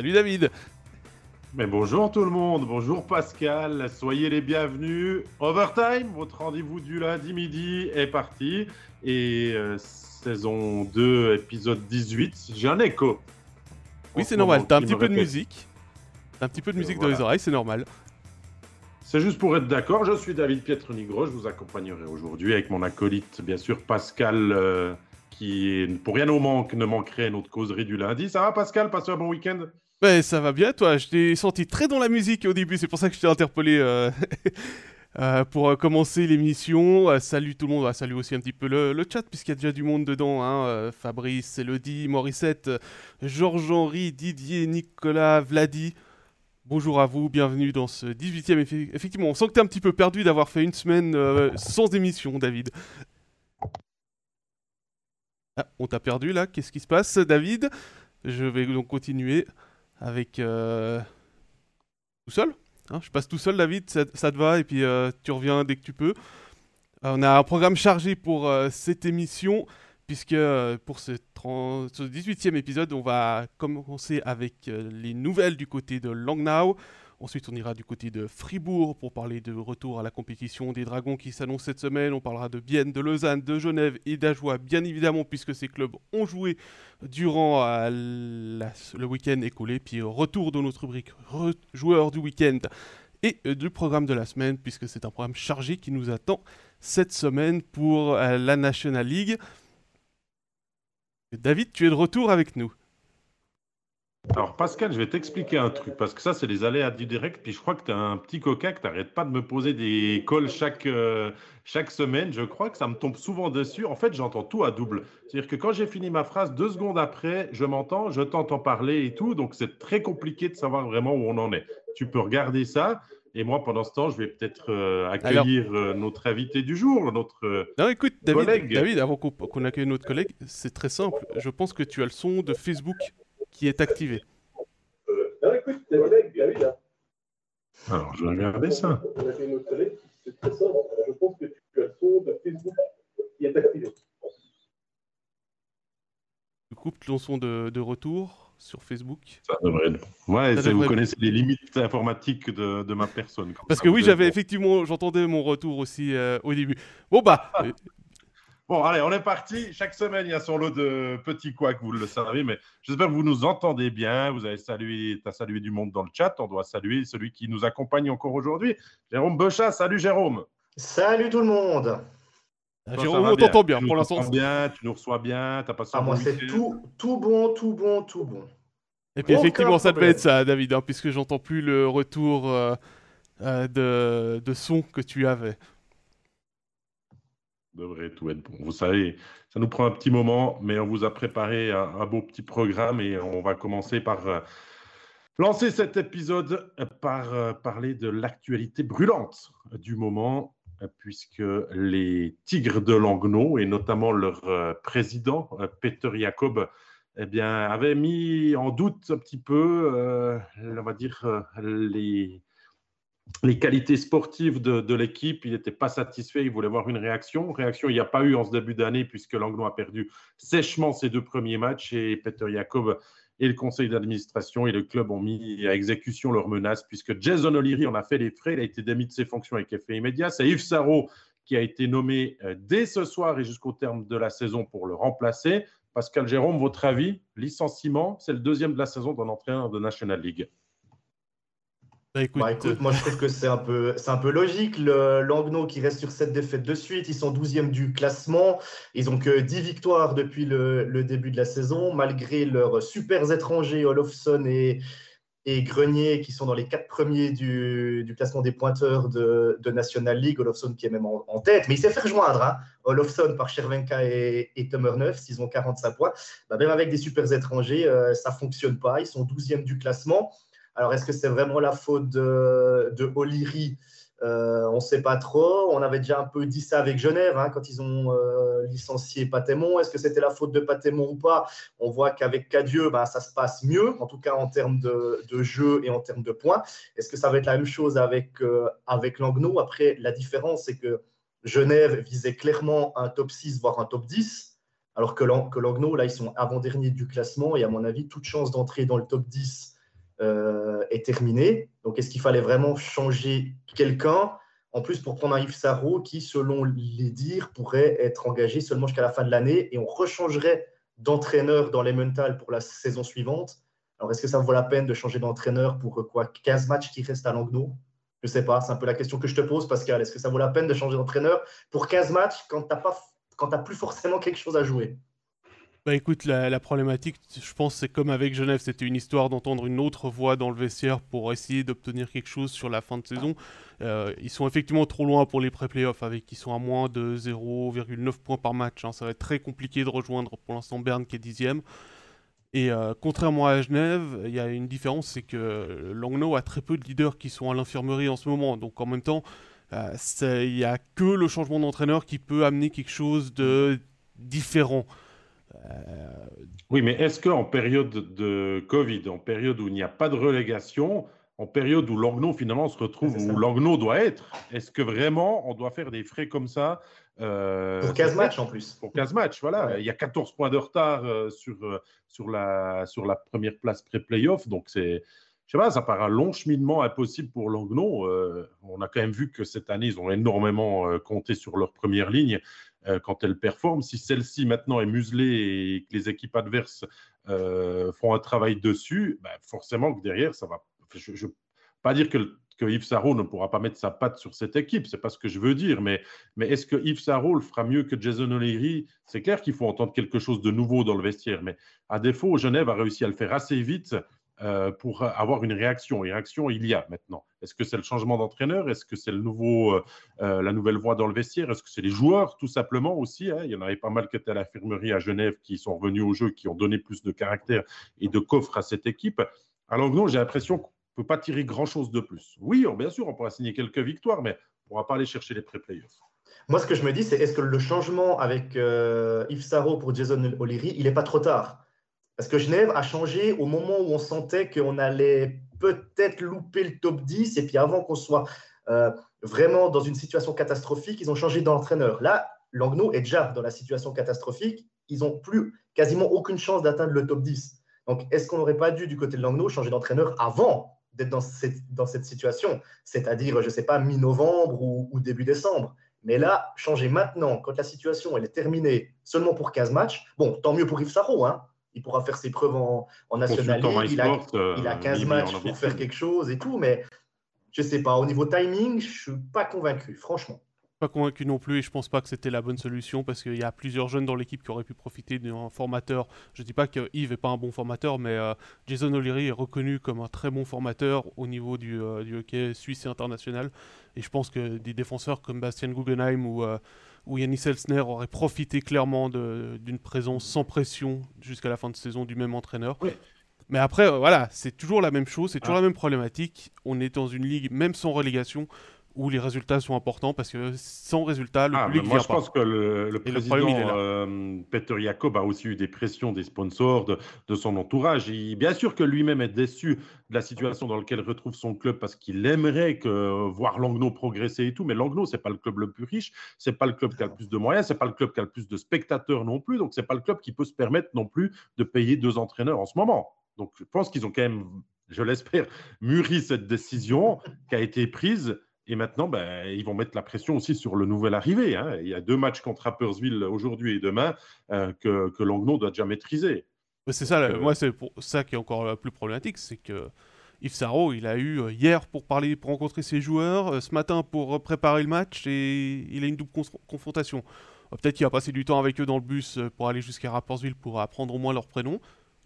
Salut David. Mais bonjour tout le monde, bonjour Pascal, soyez les bienvenus. Overtime, votre rendez-vous du lundi midi est parti. Et euh, saison 2, épisode 18, j'ai un écho. Oui, c'est normal, t'as un petit peu de musique. T'as un petit peu de musique dans les oreilles, c'est normal. C'est juste pour être d'accord, je suis David Pietronigro, je vous accompagnerai aujourd'hui avec mon acolyte, bien sûr, Pascal, euh, qui, pour rien au manque, ne manquerait notre causerie du lundi. Ça va Pascal, passez un bon week-end? Ouais, ça va bien, toi. Je t'ai senti très dans la musique au début, c'est pour ça que je t'ai interpellé euh, euh, pour commencer l'émission. salut tout le monde, salut aussi un petit peu le, chat, puisqu'il y a déjà du monde dedans. Hein. Fabrice, Elodie, Morissette, Georges-Henri, Didier, Nicolas, Vladi. Bonjour à vous, bienvenue dans ce 18e. Effectivement, on sent que tu es un petit peu perdu d'avoir fait une semaine euh, sans émission, David. Ah, on t'a perdu là, qu'est-ce qui se passe, David? Je vais donc continuer avec... Euh, tout seul hein, Je passe tout seul, David, ça, te va, et puis euh, tu reviens dès que tu peux. on a un programme chargé pour cette émission puisque euh, pour ce, 18e épisode, on va commencer avec euh, les nouvelles du côté de Langnau. Ensuite, on ira du côté de Fribourg pour parler de retour à la compétition des Dragons qui s'annonce cette semaine. On parlera de Bienne, de Lausanne, de Genève et d'Ajoie, bien évidemment, puisque ces clubs ont joué durant euh, le week-end écoulé. Puis retour de notre rubrique joueurs du week-end et du programme de la semaine, puisque c'est un programme chargé qui nous attend cette semaine pour la National League. David, tu es de retour avec nous. Alors Pascal, je vais t'expliquer un truc, parce que ça c'est les aléas du direct, puis je crois que tu as un petit coca que tu n'arrêtes pas de me poser des calls chaque, euh, chaque semaine, je crois que ça me tombe souvent dessus. En fait, j'entends tout à double. C'est-à-dire que quand j'ai fini ma phrase, deux secondes après, je m'entends, je t'entends parler et tout, donc c'est très compliqué de savoir vraiment où on en est. Tu peux regarder ça. Et moi, pendant ce temps, je vais peut-être euh, accueillir euh, notre invité du jour, notre euh, non, écoute, David, David, avant qu'on accueille notre collègue, c'est très simple. Je pense que tu as le son de Facebook qui est activé. non, écoute, David, hein. Alors, je vais regarder ça. On accueille notre collègue, c'est très simple. Je pense que tu as le son de Facebook qui est activé. Tu coupes ton son de, de retour sur Facebook. Ça devrait être Ouais, vous connaissez les limites informatiques de, ma personne. Parce que oui, j'avais effectivement, j'entendais mon retour aussi euh, au début. Bon, bah. Bon, allez, on est parti. Chaque semaine, il y a son lot de petits que vous le savez, mais j'espère que vous nous entendez bien. Vous avez salué, tu as salué du monde dans le chat. On doit saluer celui qui nous accompagne encore aujourd'hui. Jérôme Bochat, salut Jérôme. Salut tout le monde. Ah, Jérôme, on t'entend bien pour l'instant. bien, tu nous reçois bien, t'as passé ah, moi, c'est tout, tout bon, tout bon, tout bon. Et puis effectivement, ça devait être ça, David, hein, puisque j'entends plus le retour euh, euh, de, de, son que tu avais. Devrait tout être bon. Vous savez, ça nous prend un petit moment, mais on vous a préparé un, beau petit programme et on va commencer par euh, lancer cet épisode par parler de l'actualité brûlante du moment puisque les Tigres de Langnau, et notamment leur euh, président, euh, Peter Jacob, eh bien, avait mis en doute un petit peu, euh, on va dire, les, les qualités sportives de, l'équipe. Il n'était pas satisfait, il voulait voir une réaction. Réaction, il n'y a pas eu en ce début d'année, puisque Langnau a perdu sèchement ses deux premiers matchs, et Peter Jacob et le conseil d'administration et le club ont mis à exécution leurs menaces puisque Jason O'Leary en a fait les frais. Il a été démis de ses fonctions avec effet immédiat. C'est Yves Sarro qui a été nommé euh, dès ce soir et jusqu'au terme de la saison pour le remplacer. Pascal Jérôme, votre avis? Licenciement, c'est le deuxième de la saison d'un entraîneur de National League. Bah, bah, écoute, moi je trouve que c'est un peu, c'est un peu logique. Le Langnau qui reste sur cette défaite de suite, ils sont 12e du classement. Ils ont que 10 victoires depuis le, début de la saison, malgré leurs super étrangers Olofsson et, et Grenier qui sont dans les quatre premiers du, classement des pointeurs de, National League. Olofsson qui est même en, tête, mais il s'est fait rejoindre. Hein. Olofsson par Chervenka et, et Neuf, s'ils ont 45 points. Bah, même avec des super étrangers, euh, ça fonctionne pas. Ils sont 12e du classement. Alors, est-ce que c'est vraiment la faute de, de O'Leary? Euh, On ne sait pas trop. On avait déjà un peu dit ça avec Genève hein, quand ils ont euh, licencié Patémon. Est-ce que c'était la faute de Patémon ou pas? On voit qu'avec Cadieux, ben, ça se passe mieux, en tout cas en termes de, jeu et en termes de points. Est-ce que ça va être la même chose avec, euh, avec Après, la différence, c'est que Genève visait clairement un top 6, voire un top 10. Alors que, que Langnau, là, ils sont avant-dernier du classement et à mon avis, toute chance d'entrer dans le top 10 est terminée. Donc, est-ce qu'il fallait vraiment changer quelqu'un en plus, pour prendre un Yves Sarro qui, selon les dires, pourrait être engagé seulement jusqu'à la fin de l'année et on rechangerait d'entraîneur dans les mentales pour la saison suivante. Alors, est-ce que ça vaut la peine de changer d'entraîneur pour euh, quoi 15 matchs qui restent à Langnau? Je ne sais pas, c'est un peu la question que je te pose, Pascal. Est-ce que ça vaut la peine de changer d'entraîneur pour 15 matchs quand tu n'as plus forcément quelque chose à jouer? Bah écoute, la, problématique, je pense, c'est comme avec Genève, c'était une histoire d'entendre une autre voix dans le vestiaire pour essayer d'obtenir quelque chose sur la fin de saison. Euh, ils sont effectivement trop loin pour les pré-playoffs, avec ils sont à moins de 0,9 points par match. Hein. Ça va être très compliqué de rejoindre pour l'instant Berne qui est dixième. Et euh, contrairement à Genève, il y a une différence, c'est que Langnau a très peu de leaders qui sont à l'infirmerie en ce moment. Donc en même temps, euh, il n'y a que le changement d'entraîneur qui peut amener quelque chose de différent. Oui, mais est-ce qu'en période de Covid, en période où il n'y a pas de relégation, en période où Langnau finalement se retrouve où Langnau doit être, est-ce que vraiment on doit faire des frais comme ça euh, Pour 15 matchs en plus. Pour 15 matchs, voilà. Il y a 14 points de retard euh, sur, euh, sur, la, sur la première place pré-playoff, donc c'est. Je sais pas, ça paraît un long cheminement impossible pour Langnau. on a quand même vu que cette année, ils ont énormément compté sur leur première ligne. Euh, quand elle performe. Si celle-ci maintenant est muselée et que les équipes adverses euh, font un travail dessus, bah, forcément que derrière, ça va. Je veux pas dire que, Yves Sarro ne pourra pas mettre sa patte sur cette équipe, c'est pas ce que je veux dire, mais, mais est-ce que Yves Sarro le fera mieux que Jason O'Leary? C'est clair qu'il faut entendre quelque chose de nouveau dans le vestiaire, mais à défaut, Genève a réussi à le faire assez vite euh, pour avoir une réaction. Et réaction, il y a maintenant. Est-ce que c'est le changement d'entraîneur? Est-ce que c'est le nouveau, euh, euh, la nouvelle voix dans le vestiaire? Est-ce que c'est les joueurs, tout simplement aussi hein? Il y en avait pas mal qui étaient à l'infirmerie à Genève, qui sont revenus au jeu, qui ont donné plus de caractère et de coffre à cette équipe. Alors non, j'ai l'impression qu'on ne peut pas tirer grand-chose de plus. Oui, bien sûr, on pourra signer quelques victoires, mais on ne pourra pas aller chercher les pré-playoffs. Moi, ce que je me dis, c'est est-ce que le changement avec Yves Sarro pour Jason O'Leary, il n'est pas trop tard? Parce que Genève a changé au moment où on sentait qu'on allait peut-être louper le top 10. Et puis avant qu'on soit euh, vraiment dans une situation catastrophique, ils ont changé d'entraîneur. Là, Langnau est déjà dans la situation catastrophique. Ils n'ont plus quasiment aucune chance d'atteindre le top 10. Donc, est-ce qu'on n'aurait pas dû, du côté de Langnau, changer d'entraîneur avant d'être dans cette, situation? C'est-à-dire, je ne sais pas, mi-novembre ou, début décembre. Mais là, changer maintenant, quand la situation est terminée, seulement pour 15 matchs, bon, tant mieux pour Yves Sarro, hein, il pourra faire ses preuves en, en National League. Il a, il a, 15 euh, matchs pour faire quelque chose et tout, mais je ne sais pas. Au niveau timing, je ne suis pas convaincu, franchement. Pas convaincu non plus et je pense pas que c'était la bonne solution parce qu'il y a plusieurs jeunes dans l'équipe qui auraient pu profiter d'un formateur. Je ne dis pas que Yves n'est pas un bon formateur, mais euh, Jason O'Leary est reconnu comme un très bon formateur au niveau du, euh, du, hockey suisse et international. Et je pense que des défenseurs comme Bastien Guggenheim ou où Yannis Elsner aurait profité clairement d'une présence sans pression jusqu'à la fin de saison du même entraîneur. Mais après, euh, voilà, c'est toujours la même chose, c'est toujours ah. la même problématique. On est dans une ligue, même sans relégation, où les résultats sont importants parce que sans résultat, le ah, public moi, je pense que le, président euh, Peter Jacob a aussi eu des pressions des sponsors, de, son entourage. bien sûr que lui-même est déçu de la situation dans laquelle retrouve son club parce qu'il aimerait que, voir Langnau progresser et tout. Mais Langnau, c'est pas le club le plus riche, c'est pas le club qui a le plus de moyens, c'est pas le club qui a le plus de spectateurs non plus. Donc c'est pas le club qui peut se permettre non plus de payer deux entraîneurs en ce moment. Donc je pense qu'ils ont quand même, je l'espère, mûri cette décision qui a été prise et maintenant, ben, ils vont mettre la pression aussi sur le nouvel arrivé. Hein. Il y a deux matchs contre Rappersville aujourd'hui et demain euh, que, que Langnau doit déjà maîtriser. C'est ça, euh, moi, c'est pour ça qui est encore la plus problématique, c'est que Yves Sarro, il a eu euh, hier pour parler, pour rencontrer ses joueurs, ce matin pour préparer le match, et il a une double confrontation. Peut-être qu'il va passer du temps avec eux dans le bus pour aller jusqu'à Rappersville pour apprendre au moins leur prénom.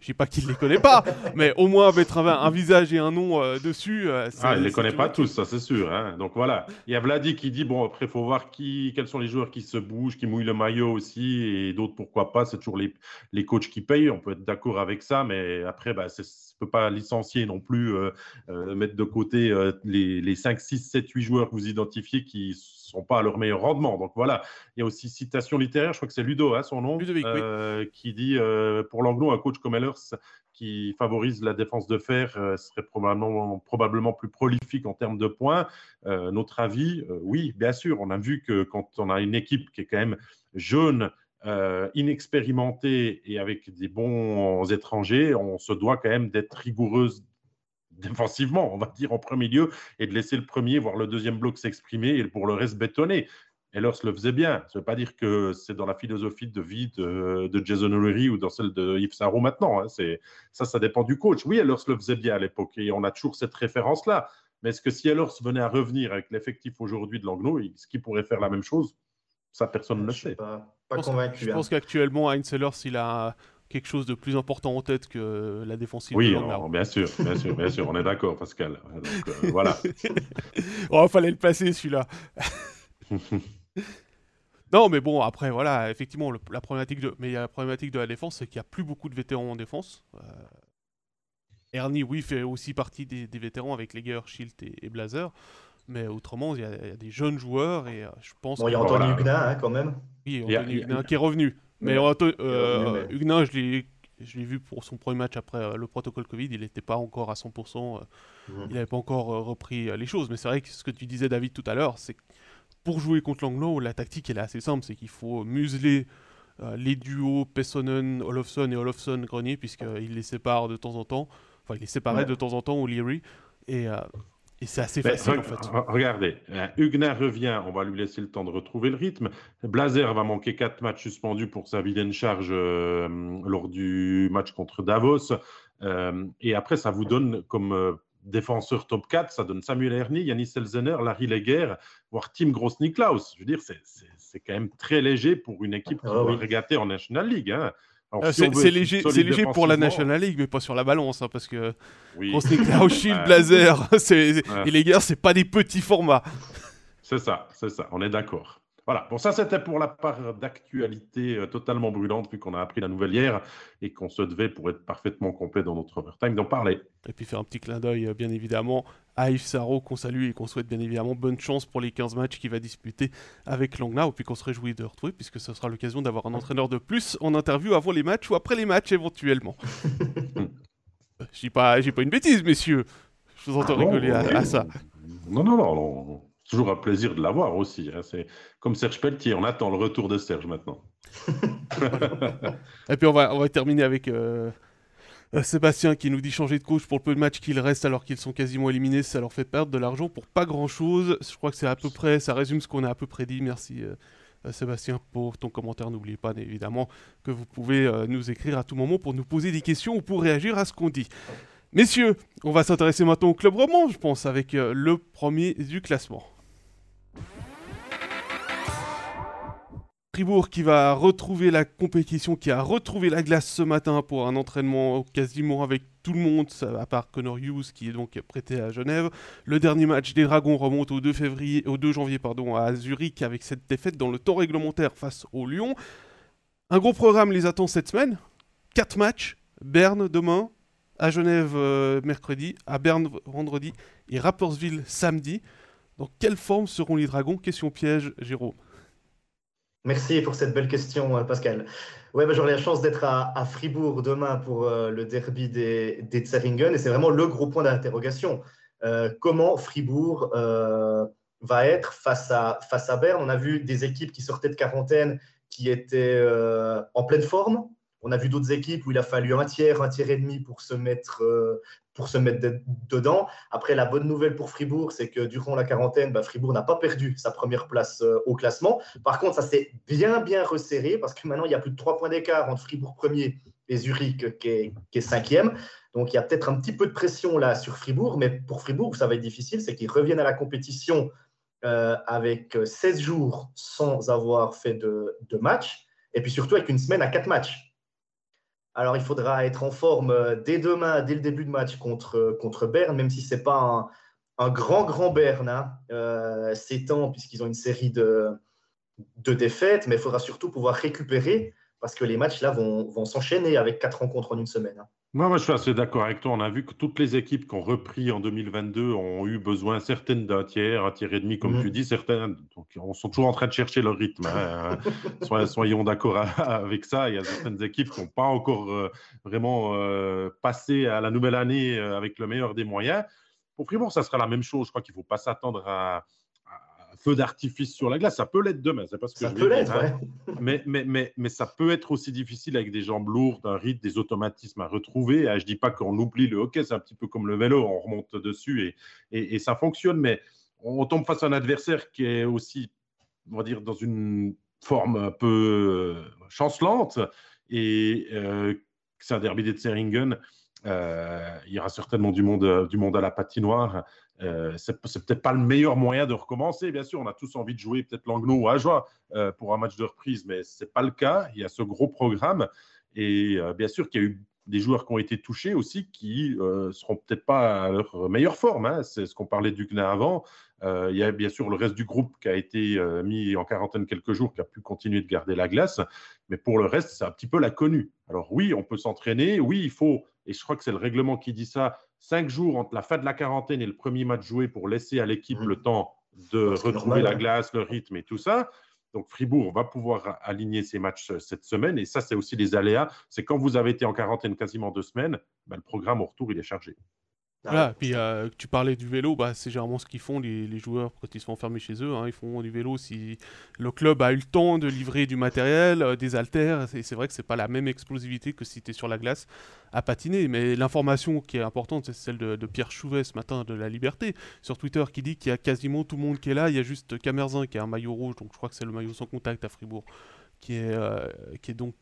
Je dis pas qu'il les connaît pas, mais au moins mettre un, visage et un nom euh, dessus. Euh, ah, il les connaît pas tous, ça c'est sûr. Hein. Donc voilà, il y a Vladi qui dit bon après faut voir qui, quels sont les joueurs qui se bougent, qui mouillent le maillot aussi, et d'autres pourquoi pas. C'est toujours les, les coachs qui payent. On peut être d'accord avec ça, mais après bah, c'est ne peut pas licencier non plus, euh, euh, mettre de côté euh, les, les, 5, 6, 7, 8 joueurs que vous identifiez qui sont pas à leur meilleur rendement. Donc voilà, il y a aussi citation littéraire, je crois que c'est Ludo, hein, son nom, qui dit pour l'anglo, un coach comme Ellers qui favorise la défense de fer serait probablement, probablement plus prolifique en termes de points. notre avis, oui, bien sûr, on a vu que quand on a une équipe qui est quand même jeune, euh, inexpérimenté et avec des bons étrangers, on se doit quand même d'être rigoureuse défensivement, on va dire, en premier lieu, et de laisser le premier, voire le deuxième bloc s'exprimer et pour le reste bétonner. Ellers le faisait bien. Ça ne veut pas dire que c'est dans la philosophie de vie de, Jason O'Leary ou dans celle de Yves Sarro maintenant. Hein. Ça, ça dépend du coach. Oui, Ellers le faisait bien à l'époque et on a toujours cette référence-là. Mais est-ce que si Ellers venait à revenir avec l'effectif aujourd'hui de Langno, est-ce qu'il pourrait faire la même chose Ça, personne ne le sait. Pas, pas convaincu. Je pense hein. qu'actuellement, Heinz Ellers, il a quelque chose de plus important en tête que la défensive. Oui, bien sûr, bien sûr, bien sûr, on est d'accord, Pascal. Donc, euh, voilà. oh, fallait le placer celui-là. non, mais bon, après, voilà, effectivement, la problématique de, mais la problématique de la défense, c'est qu'il n'y a plus beaucoup de vétérans en défense. Euh, Ernie, oui, fait aussi partie des, vétérans avec Leger, Schilt et, Blazer. Mais autrement, il y, a des jeunes joueurs et euh, je pense. Bon, il y a Anthony Huguenin hein, quand même. Oui, Anthony Huguenin qui est revenu. Mais, euh, Huguenin, je l'ai je l'ai vu pour son premier match après le protocole Covid, il n'était pas encore à 100%, il n'avait pas encore repris les choses. Mais c'est vrai que ce que tu disais, David, tout à l'heure, c'est pour jouer contre l'Anglo, la tactique elle est assez simple, c'est qu'il faut museler euh, les duos Pessonen, Olofsson et Olofsson-Grenier, puisqu'il les sépare de temps en temps. Enfin, il les séparait de temps en temps, O'Leary. Et, euh, et c'est assez facile, en fait. Regardez, euh, Huguenin revient, on va lui laisser le temps de retrouver le rythme. Blazer va manquer quatre matchs suspendus pour sa vilaine charge lors du match contre Davos. et après, ça vous donne comme défenseur top 4, ça donne Samuel Ernie, Yannis Selzener, Larry Leger, voire Tim Gross-Niklaus. Je veux dire, c'est quand même très léger pour une équipe qui ah, va en National League. Hein. Euh, c'est léger, léger pour la National League, mais pas sur la balance, hein, parce que Gross-Niklaus, Shield, Blazer et Leger, c'est pas des petits formats. C'est ça, c'est ça, on est d'accord. Voilà, bon ça c'était pour la part d'actualité euh, totalement brûlante vu qu'on a appris la nouvelle hier et qu'on se devait pour être parfaitement complet dans notre overtime d'en parler. Et puis faire un petit clin d'œil euh, bien évidemment à Yves Sarro qu'on salue et qu'on souhaite bien évidemment bonne chance pour les 15 matchs qu'il va disputer avec Langnau et puis qu'on se réjouit de retrouver puisque ce sera l'occasion d'avoir un entraîneur de plus en interview avant les matchs ou après les matchs éventuellement. Je pas, j'ai pas une bêtise messieurs. Je vous entends ah rigoler à, ça. Non, non, non, non toujours un plaisir de l'avoir aussi. Hein. C'est comme Serge Pelletier, on attend le retour de Serge maintenant. Et puis on va, on va terminer avec euh, euh, Sébastien qui nous dit changer de coach pour le peu de matchs qu'il reste alors qu'ils sont quasiment éliminés, ça leur fait perdre de l'argent pour pas grand chose. Je crois que c'est à peu près, ça résume ce qu'on a à peu près dit. Merci. Euh, Sébastien, pour ton commentaire. N'oubliez pas évidemment que vous pouvez nous écrire à tout moment pour nous poser des questions ou pour réagir à ce qu'on dit. Messieurs, on va s'intéresser maintenant au club roman, je pense, avec le premier du classement. Fribourg qui va retrouver la compétition, qui a retrouvé la glace ce matin pour un entraînement quasiment avec tout le monde, à part Connor Hughes qui est donc prêté à Genève. Le dernier match des Dragons remonte au 2, février, au 2 janvier pardon, à Zurich avec cette défaite dans le temps réglementaire face au Lyon. Un gros programme les attend cette semaine. 4 matchs, Berne demain, à Genève euh, mercredi, à Berne vendredi et Rappersville samedi. Dans quelle forme seront les Dragons? Question piège, Jérôme. Merci pour cette belle question, euh, Pascal. Ouais, bah, j'aurai la chance d'être à, Fribourg demain pour euh, le derby des, des Zeringen et c'est vraiment le gros point d'interrogation. Euh, comment Fribourg va être face à, face à Berne? On a vu des équipes qui sortaient de quarantaine qui étaient en pleine forme, on a vu d'autres équipes où il a fallu un tiers, un tiers et demi pour se mettre, euh, pour se mettre dedans. Après, la bonne nouvelle pour Fribourg, c'est que durant la quarantaine, bah, Fribourg n'a pas perdu sa première place euh, au classement. Par contre, ça s'est bien, bien resserré parce que maintenant, il y a plus de trois points d'écart entre Fribourg premier et Zurich qui est, cinquième. Donc, il y a peut-être un petit peu de pression là sur Fribourg, mais pour Fribourg, ça va être difficile, c'est qu'ils reviennent à la compétition euh, avec 16 jours sans avoir fait de, de match, et puis surtout avec une semaine à quatre matchs. Alors, il faudra être en forme euh, dès demain, dès le début de match contre, euh, contre Berne, même si ce n'est pas un, grand, grand Berne. Hein. Euh, c'est temps, puisqu'ils ont une série de, de défaites, mais il faudra surtout pouvoir récupérer parce que les matchs là vont, vont s'enchaîner avec quatre rencontres en une semaine. Hein. Moi, je suis assez d'accord avec toi. On a vu que toutes les équipes qui ont repris en 2022 ont eu besoin, certaines d'un tiers, un tiers et demi, comme mhm. tu dis, certaines donc, sont toujours en train de chercher leur rythme. Hein. soyons d'accord avec ça. Il y a certaines équipes qui n'ont pas encore euh, vraiment euh, passé à la nouvelle année euh, avec le meilleur des moyens. Pour Fribourg, ça sera la même chose. Je crois qu'il ne faut pas s'attendre à, feu d'artifice sur la glace. Ça peut l'être demain, c'est pas ce que ça je peut l'être, hein. mais, mais, mais, mais, ça peut être aussi difficile avec des jambes lourdes, un rythme, des automatismes à retrouver. Ah, je dis pas qu'on oublie le hockey, c'est un petit peu comme le vélo, on remonte dessus et, et, et ça fonctionne, mais on tombe face à un adversaire qui est aussi, on va dire, dans une forme un peu chancelante et euh, c'est un derby des Tseringen. Euh, il y aura certainement du monde, du monde à la patinoire. Euh, c'est peut-être pas le meilleur moyen de recommencer. Bien sûr, on a tous envie de jouer peut-être Langnau ou Ajoie euh, pour un match de reprise, mais c'est pas le cas. Il y a ce gros programme. Et euh, bien sûr qu'il y a eu des joueurs qui ont été touchés aussi qui euh, seront peut-être pas à leur meilleure forme. Hein. C'est ce qu'on parlait du GNA avant. Il y a bien sûr le reste du groupe qui a été mis en quarantaine quelques jours, qui a pu continuer de garder la glace. Mais pour le reste, c'est un petit peu la connue. Alors oui, on peut s'entraîner. Oui, il faut, et je crois que c'est le règlement qui dit ça, cinq jours entre la fin de la quarantaine et le premier match joué pour laisser à l'équipe Mmh. le temps de retrouver normal, la hein. glace, le rythme et tout ça. Donc Fribourg va pouvoir aligner ses matchs euh, cette semaine. Et ça, c'est aussi les aléas. C'est quand vous avez été en quarantaine quasiment deux semaines, ben, le programme au retour, il est chargé. Voilà, puis euh, tu parlais du vélo, bah, c'est généralement ce qu'ils font les, les joueurs quand ils sont enfermés chez eux. hein, ils font du vélo si le club a eu le temps de livrer du matériel, euh, des haltères. Et c'est vrai que c'est pas la même explosivité que si tu es sur la glace à patiner. Mais l'information qui est importante, c'est celle de, de Pierre Chouvet ce matin de La Liberté sur Twitter qui dit qu'il y a quasiment tout le monde qui est là. Il y a juste Camerzin qui a un maillot rouge, donc je crois que c'est le maillot sans contact à Fribourg, qui est, euh, qui est donc.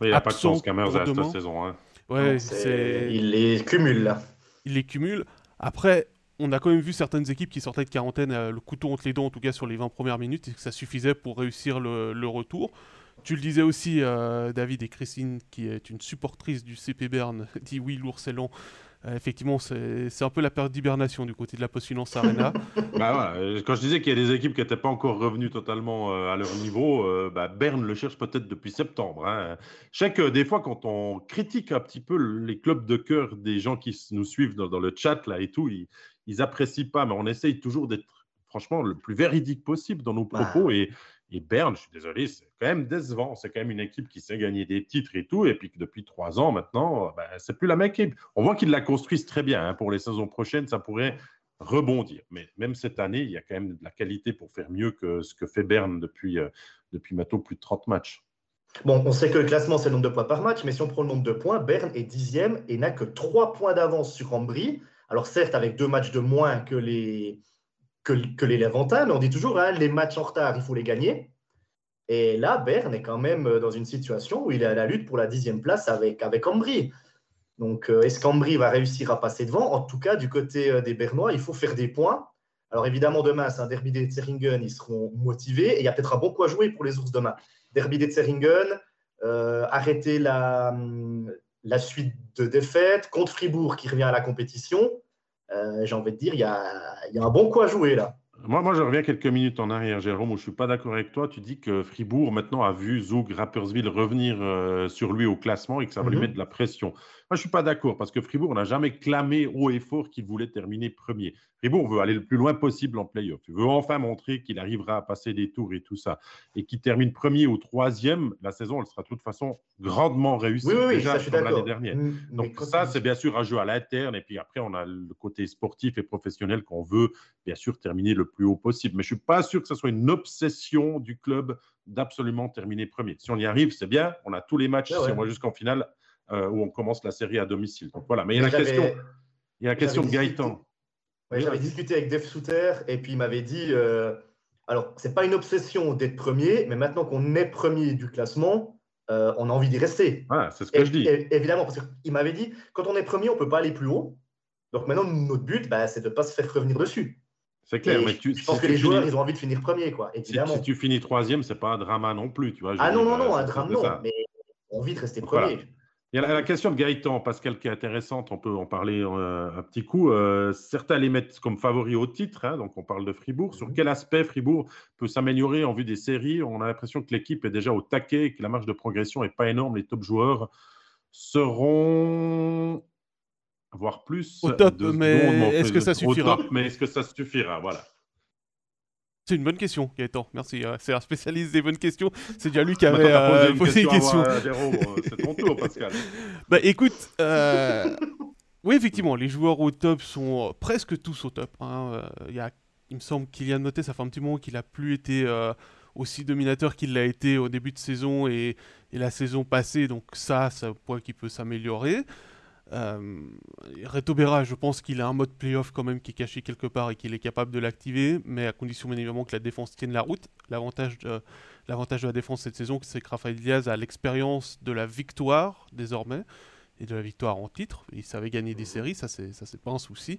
Il n'y a pas de Absent chance à cette saison. hein. Ouais, Non, c'est Il les cumule là. Il les cumule. Après, on a quand même vu certaines équipes qui sortaient de quarantaine euh, le couteau entre les dents, en tout cas sur les 20 premières minutes, et que ça suffisait pour réussir le, retour. Tu le disais aussi, euh, David et Christine, qui est une supportrice du CP Berne, dit oui, l'ours est lent. Euh, effectivement, c'est un peu la période d'hibernation du côté de la Postulance Arena. Bah euh, Quand je disais qu'il y a des équipes qui n'étaient pas encore revenues totalement euh, à leur niveau, euh, bah, Berne le cherche peut-être depuis septembre. hein. Je sais que des fois, quand on critique un petit peu les clubs de cœur des gens qui nous suivent dans, dans le chat là et tout, ils, ils apprécient pas, mais on essaye toujours d'être franchement le plus véridique possible dans nos Bah. propos. Et, et Berne, je suis désolé, c'est quand même décevant. C'est quand même une équipe qui sait gagner des titres et tout, et puis que depuis trois ans maintenant, bah, c'est plus la même équipe. On voit qu'ils la construisent très bien. hein. Pour les saisons prochaines, ça pourrait rebondir. Mais même cette année, il y a quand même de la qualité pour faire mieux que ce que fait Berne depuis, euh, maintenant plus de 30 matchs. Bon, on sait que le classement, c'est le nombre de points par match, mais si on prend le nombre de points, Berne est dixième et n'a que trois points d'avance sur Ambry. Alors certes, avec deux matchs de moins que les, que, que les Levantins, mais on dit toujours, hein, les matchs en retard, il faut les gagner. Et là, Berne est quand même dans une situation où il est à la lutte pour la dixième place avec, avec Ambry. Donc, euh, est-ce qu'Ambry va réussir à passer devant? En tout cas, du côté euh, des Bernois, il faut faire des points. Alors évidemment, demain, c'est un derby des Tseringen, ils seront motivés et il y a peut-être un bon coup à jouer pour les ours demain. Derby des Tseringen, euh, arrêter la, la suite de défaites contre Fribourg qui revient à la compétition. Euh, J'ai envie de dire, il y a, y a un bon coup à jouer là. Moi, moi, je reviens quelques minutes en arrière, Jérôme, où je ne suis pas d'accord avec toi. Tu dis que Fribourg, maintenant, a vu Zoug, Rapperswil revenir euh, sur lui au classement et que ça va lui Mhm. mettre de la pression. Moi, je ne suis pas d'accord parce que Fribourg n'a jamais clamé haut et fort qu'il voulait terminer premier. Fribourg veut aller le plus loin possible en play-off. Tu veux enfin montrer qu'il arrivera à passer des tours et tout ça. Et qu'il termine premier ou troisième, la saison, elle sera de toute façon grandement réussie. Oui, oui, oui, déjà, l'année dernière. Mm, Donc ça, c'est bien sûr un jeu à l'interne. Et puis après, on a le côté sportif et professionnel qu'on veut, bien sûr, terminer le plus haut possible. Mais je ne suis pas sûr que ce soit une obsession du club d'absolument terminer premier. Si on y arrive, c'est bien. On a tous les matchs, Ouais, si ouais. on va jusqu'en finale, euh, où on commence la série à domicile. Donc voilà. Mais il y a la question, il y a la question de Gaëtan. Ouais, J'avais discuté avec Dave Souter et puis il m'avait dit euh, alors, c'est pas une obsession d'être premier, mais maintenant qu'on est premier du classement, euh, on a envie d'y rester. Voilà, c'est ce que Et- je dis. et- évidemment, parce qu'il m'avait dit quand on est premier, on peut pas aller plus haut. Donc maintenant, notre but, bah, c'est de ne pas se faire revenir dessus. C'est clair. Et mais je, tu, je pense si que tu les joueurs, ils ont envie de finir premier, quoi, évidemment. si tu finis troisième, c'est pas un drama non plus. Tu vois, Ah non, non, non, un drame, non, mais on a envie de rester Voilà. Il y a la, question de Gaëtan, Pascal, qui est intéressante, on peut en parler euh, un petit coup. Euh, certains les mettent comme favoris au titre, hein, donc on parle de Fribourg. Sur Mhm. quel aspect Fribourg peut s'améliorer en vue des séries? On a l'impression que l'équipe est déjà au taquet, que la marge de progression n'est pas énorme. Les top joueurs seront, voire plus, Au top, de mais est-ce que ça suffira? top, mais est-ce que ça suffira? Voilà. C'est une bonne question, Gaëtan. Merci. euh, c'est un spécialiste des bonnes questions. C'est déjà lui qui Maintenant, avait euh, une posé une question question. euh, c'est ton tour, Pascal. Bah écoute, euh, oui effectivement, les joueurs au top sont presque tous au top. hein. Il y a il me semble qu'Ilian Motet, ça fait un petit moment qu'il a plus été aussi dominateur qu'il l'a été au début de saison et, la saison passée. Donc ça, c'est un point qui peut s'améliorer. Euh, je pense qu'il a un mode playoff quand même qui est caché quelque part et qu'il est capable de l'activer, mais à condition bien évidemment que la défense tienne la route. L'avantage de, l'avantage de la défense cette saison, c'est que Rafael Diaz a l'expérience de la victoire désormais et de la victoire en titre. Il savait gagner des séries, ça c'est pas un souci.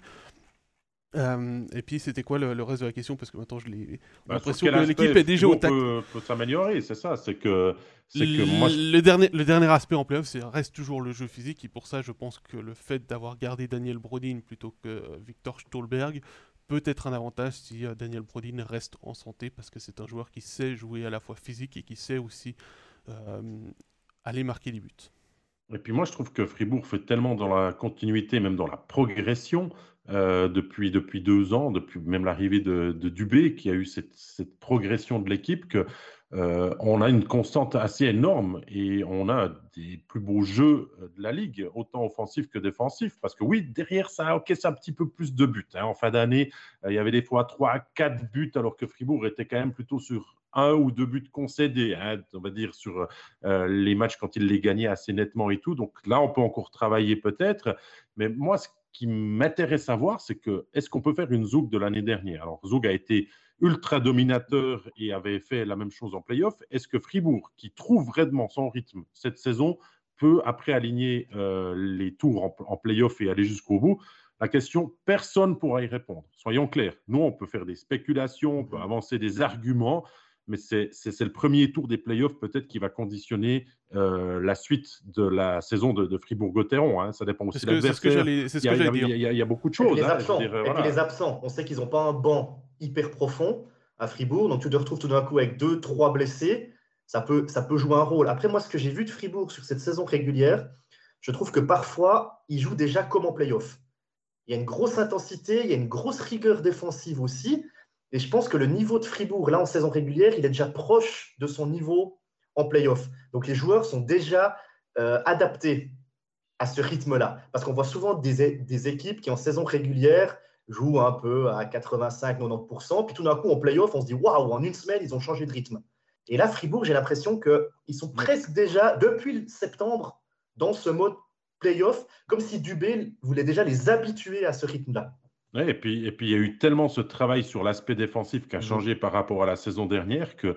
Euh, et puis c'était quoi le, reste de la question? Parce que maintenant je l'ai bah, l'impression que l'équipe est déjà au tac. Peut, peut s'améliorer, c'est ça. C'est que, c'est que moi, le dernier le dernier aspect en playoff, c'est reste toujours le jeu physique et pour ça je pense que le fait d'avoir gardé Daniel Brodin plutôt que Victor Stolberg peut être un avantage si euh, Daniel Brodin reste en santé parce que c'est un joueur qui sait jouer à la fois physique et qui sait aussi euh, aller marquer des buts. Et puis moi, je trouve que Fribourg fait tellement dans la continuité, même dans la progression, euh, depuis, depuis deux ans, depuis même l'arrivée de, Dubé, qui a eu cette, progression de l'équipe, que euh, on a une constante assez énorme et on a des plus beaux jeux de la ligue, autant offensifs que défensifs. Parce que oui, derrière ça, ok, c'est un petit peu plus de buts. Hein. En fin d'année, euh, il y avait des fois 3, 4 buts, alors que Fribourg était quand même plutôt sur un ou deux buts concédés, hein, on va dire, sur les matchs quand il les gagnait assez nettement et tout. Donc là, on peut encore travailler peut-être. Mais moi, ce qui m'intéresse à voir, c'est que est-ce qu'on peut faire une Zoug de l'année dernière? Alors, Zoug a été ultra dominateur et avait fait la même chose en playoff. Est-ce que Fribourg, qui trouve vraiment son rythme cette saison, peut après aligner euh, les tours en, en playoff et aller jusqu'au bout? La question, personne ne pourra y répondre. Soyons clairs. Nous, on peut faire des spéculations, on peut avancer des arguments, mais c'est le premier tour des playoffs peut-être qui va conditionner euh, la suite de la saison de, Fribourg-Gotteron. Hein. Ça dépend aussi de l'adversaire. Il, y a beaucoup de choses. Et, hein, puis les, absents. On sait qu'ils n'ont pas un banc hyper profond à Fribourg, donc tu te retrouves tout d'un coup avec deux, trois blessés. Ça peut, ça peut jouer un rôle. Après, moi, ce que j'ai vu de Fribourg sur cette saison régulière, je trouve que parfois, ils jouent déjà comme en playoff. Il y a une grosse intensité, il y a une grosse rigueur défensive aussi. Et je pense que le niveau de Fribourg, là, en saison régulière, il est déjà proche de son niveau en playoff. Donc les joueurs sont déjà euh, adaptés à ce rythme-là. Parce qu'on voit souvent des, équipes qui, en saison régulière, jouent un peu à 85-90%. Puis tout d'un coup, en playoff, on se dit waouh, en une semaine, ils ont changé de rythme. Et là, Fribourg, j'ai l'impression qu'ils sont presque déjà, depuis septembre, dans ce mode playoff, comme si Dubé voulait déjà les habituer à ce rythme-là et puis et puis il y a eu tellement ce travail sur l'aspect défensif qui a mmh changé par rapport à la saison dernière que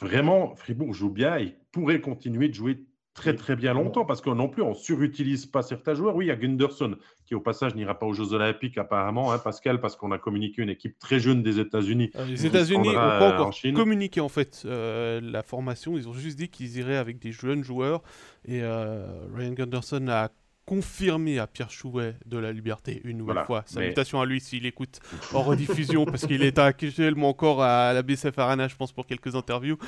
vraiment Fribourg joue bien et pourrait continuer de jouer très très bien longtemps parce que non plus on surutilise pas certains joueurs. Oui, il y a Gunderson qui au passage n'ira pas aux Jeux Olympiques apparemment, hein, Pascal, parce qu'on a communiqué une équipe très jeune des États-Unis. Euh, les États-Unis n'ont pas encore communiqué en fait euh, la formation. Ils ont juste dit qu'ils iraient avec des jeunes joueurs et euh, Ryan Gunderson a confirmé à Pierre Chouet de la Liberté une nouvelle fois. Salutations à lui s'il écoute en rediffusion parce qu'il est actuellement encore à la BCF Arena, je pense, pour quelques interviews.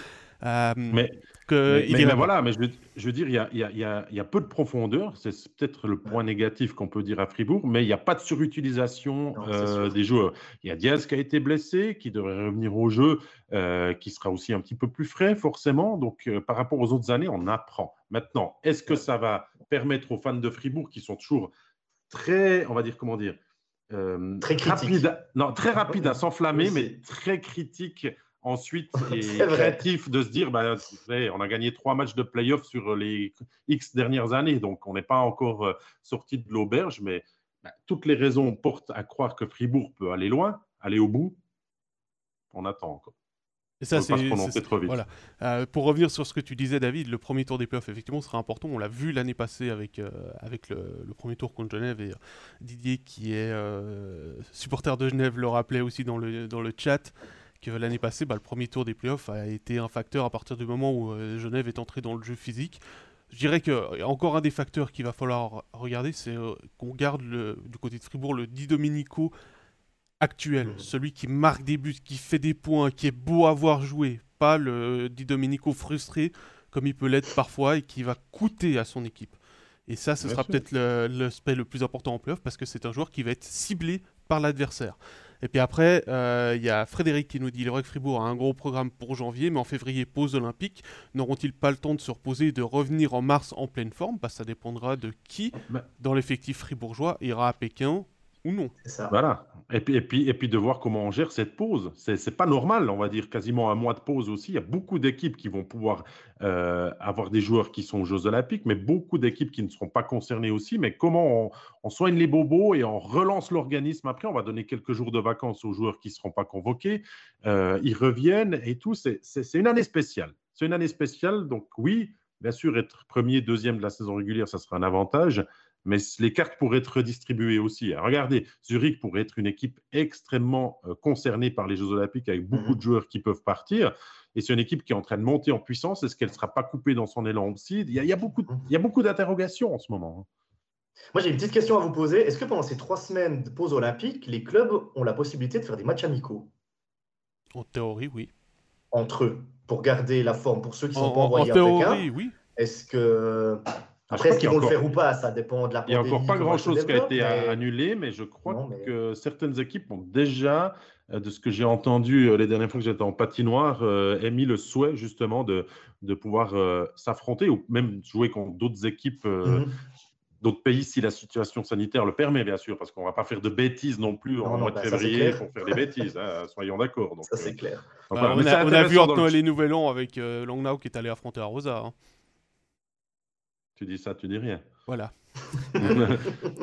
Euh, mais, que mais, voilà, mais je veux, dire, il y a, y, a, y a, peu de profondeur. C'est peut-être le point négatif qu'on peut dire à Fribourg, mais il n'y a pas de surutilisation euh, des joueurs. Il y a Diaz qui a été blessé, qui devrait revenir au jeu, euh, qui sera aussi un petit peu plus frais, forcément. Donc, par rapport aux autres années, on apprend. Maintenant, est-ce que ça va permettre aux fans de Fribourg, qui sont toujours très, on va dire, comment dire, très rapide, non, très rapide à s'enflammer, mais très critique ensuite et créatif de se dire bah, on a gagné trois matchs de playoff sur les X dernières années, donc on n'est pas encore euh, sorti de l'auberge, mais bah, toutes les raisons portent à croire que Fribourg peut aller loin, aller au bout. On attend encore. Et ça, c'est voilà. Euh, pour revenir sur ce que tu disais, David, le premier tour des playoffs, effectivement, sera important. On l'a vu l'année passée avec, euh, avec le, premier tour contre Genève. Et Didier, qui est supporter de Genève, le rappelait aussi dans le, dans le chat que l'année passée, bah, le premier tour des playoffs a été un facteur à partir du moment où euh, Genève est entré dans le jeu physique. Je dirais que euh, encore un des facteurs qu'il va falloir regarder, c'est euh, qu'on garde du côté de Fribourg le Di Domenico actuel, mmh. celui qui marque des buts, qui fait des points, qui est beau à voir jouer, pas le Di Domenico frustré comme il peut l'être parfois et qui va coûter à son équipe. Et ça, ce sera peut-être l'aspect le, plus important en playoff parce que c'est un joueur qui va être ciblé par l'adversaire. Et puis après, euh, il y a Frédéric qui nous dit le Fribourg a un gros programme pour janvier, mais en février, pause olympique. N'auront-ils pas le temps de se reposer et de revenir en mars en pleine forme? Bah, Ça dépendra de qui, bah. dans l'effectif fribourgeois, ira à Pékin ou non. Ça. Voilà. Et puis, et, puis, et puis de voir comment on gère cette pause. C'est pas normal, on va dire quasiment un mois de pause aussi. Il y a beaucoup d'équipes qui vont pouvoir euh, avoir des joueurs qui sont aux Jeux Olympiques, mais beaucoup d'équipes qui ne seront pas concernées aussi. Mais comment on, soigne les bobos et on relance l'organisme après? On va donner quelques jours de vacances aux joueurs qui ne seront pas convoqués. Euh, ils reviennent et tout. C'est une année spéciale. C'est une année spéciale. Donc oui, bien sûr, être premier, deuxième de la saison régulière, ça sera un avantage mais les cartes pourraient être redistribuées aussi. regardez, Zurich pourrait être une équipe extrêmement euh, concernée par les Jeux Olympiques avec beaucoup mhm. de joueurs qui peuvent partir. Et c'est une équipe qui est en train de monter en puissance. Est-ce qu'elle ne sera pas coupée dans son élan aussi il y, a, il y a beaucoup, il y a beaucoup d'interrogations en ce moment. Hein. Moi, j'ai une petite question à vous poser. Est-ce que pendant ces trois semaines de pause olympique, les clubs ont la possibilité de faire des matchs amicaux? En théorie, oui. Entre eux, pour garder la forme, pour ceux qui ne sont pas envoyés en théorie, oui. Est-ce que après, est-ce qu'ils vont le faire ou pas? Ça dépend de la Il n'y a encore pas grand-chose qui a été annulé, mais je crois que certaines équipes ont déjà, euh, de ce que j'ai entendu euh, les dernières fois que j'étais en patinoire, euh, émis le souhait justement de, de pouvoir s'affronter ou même jouer contre d'autres équipes. Mhm. D'autres pays, si la situation sanitaire le permet, bien sûr, parce qu'on ne va pas faire de bêtises non plus en mois de bah, février pour faire des bêtises, hein, soyons d'accord. Ça, c'est clair. Bah, on, a, vu entre Noël et Nouvel An avec Langnau qui est allé affronter Rosa. Hein. Tu dis ça, tu dis rien. Voilà.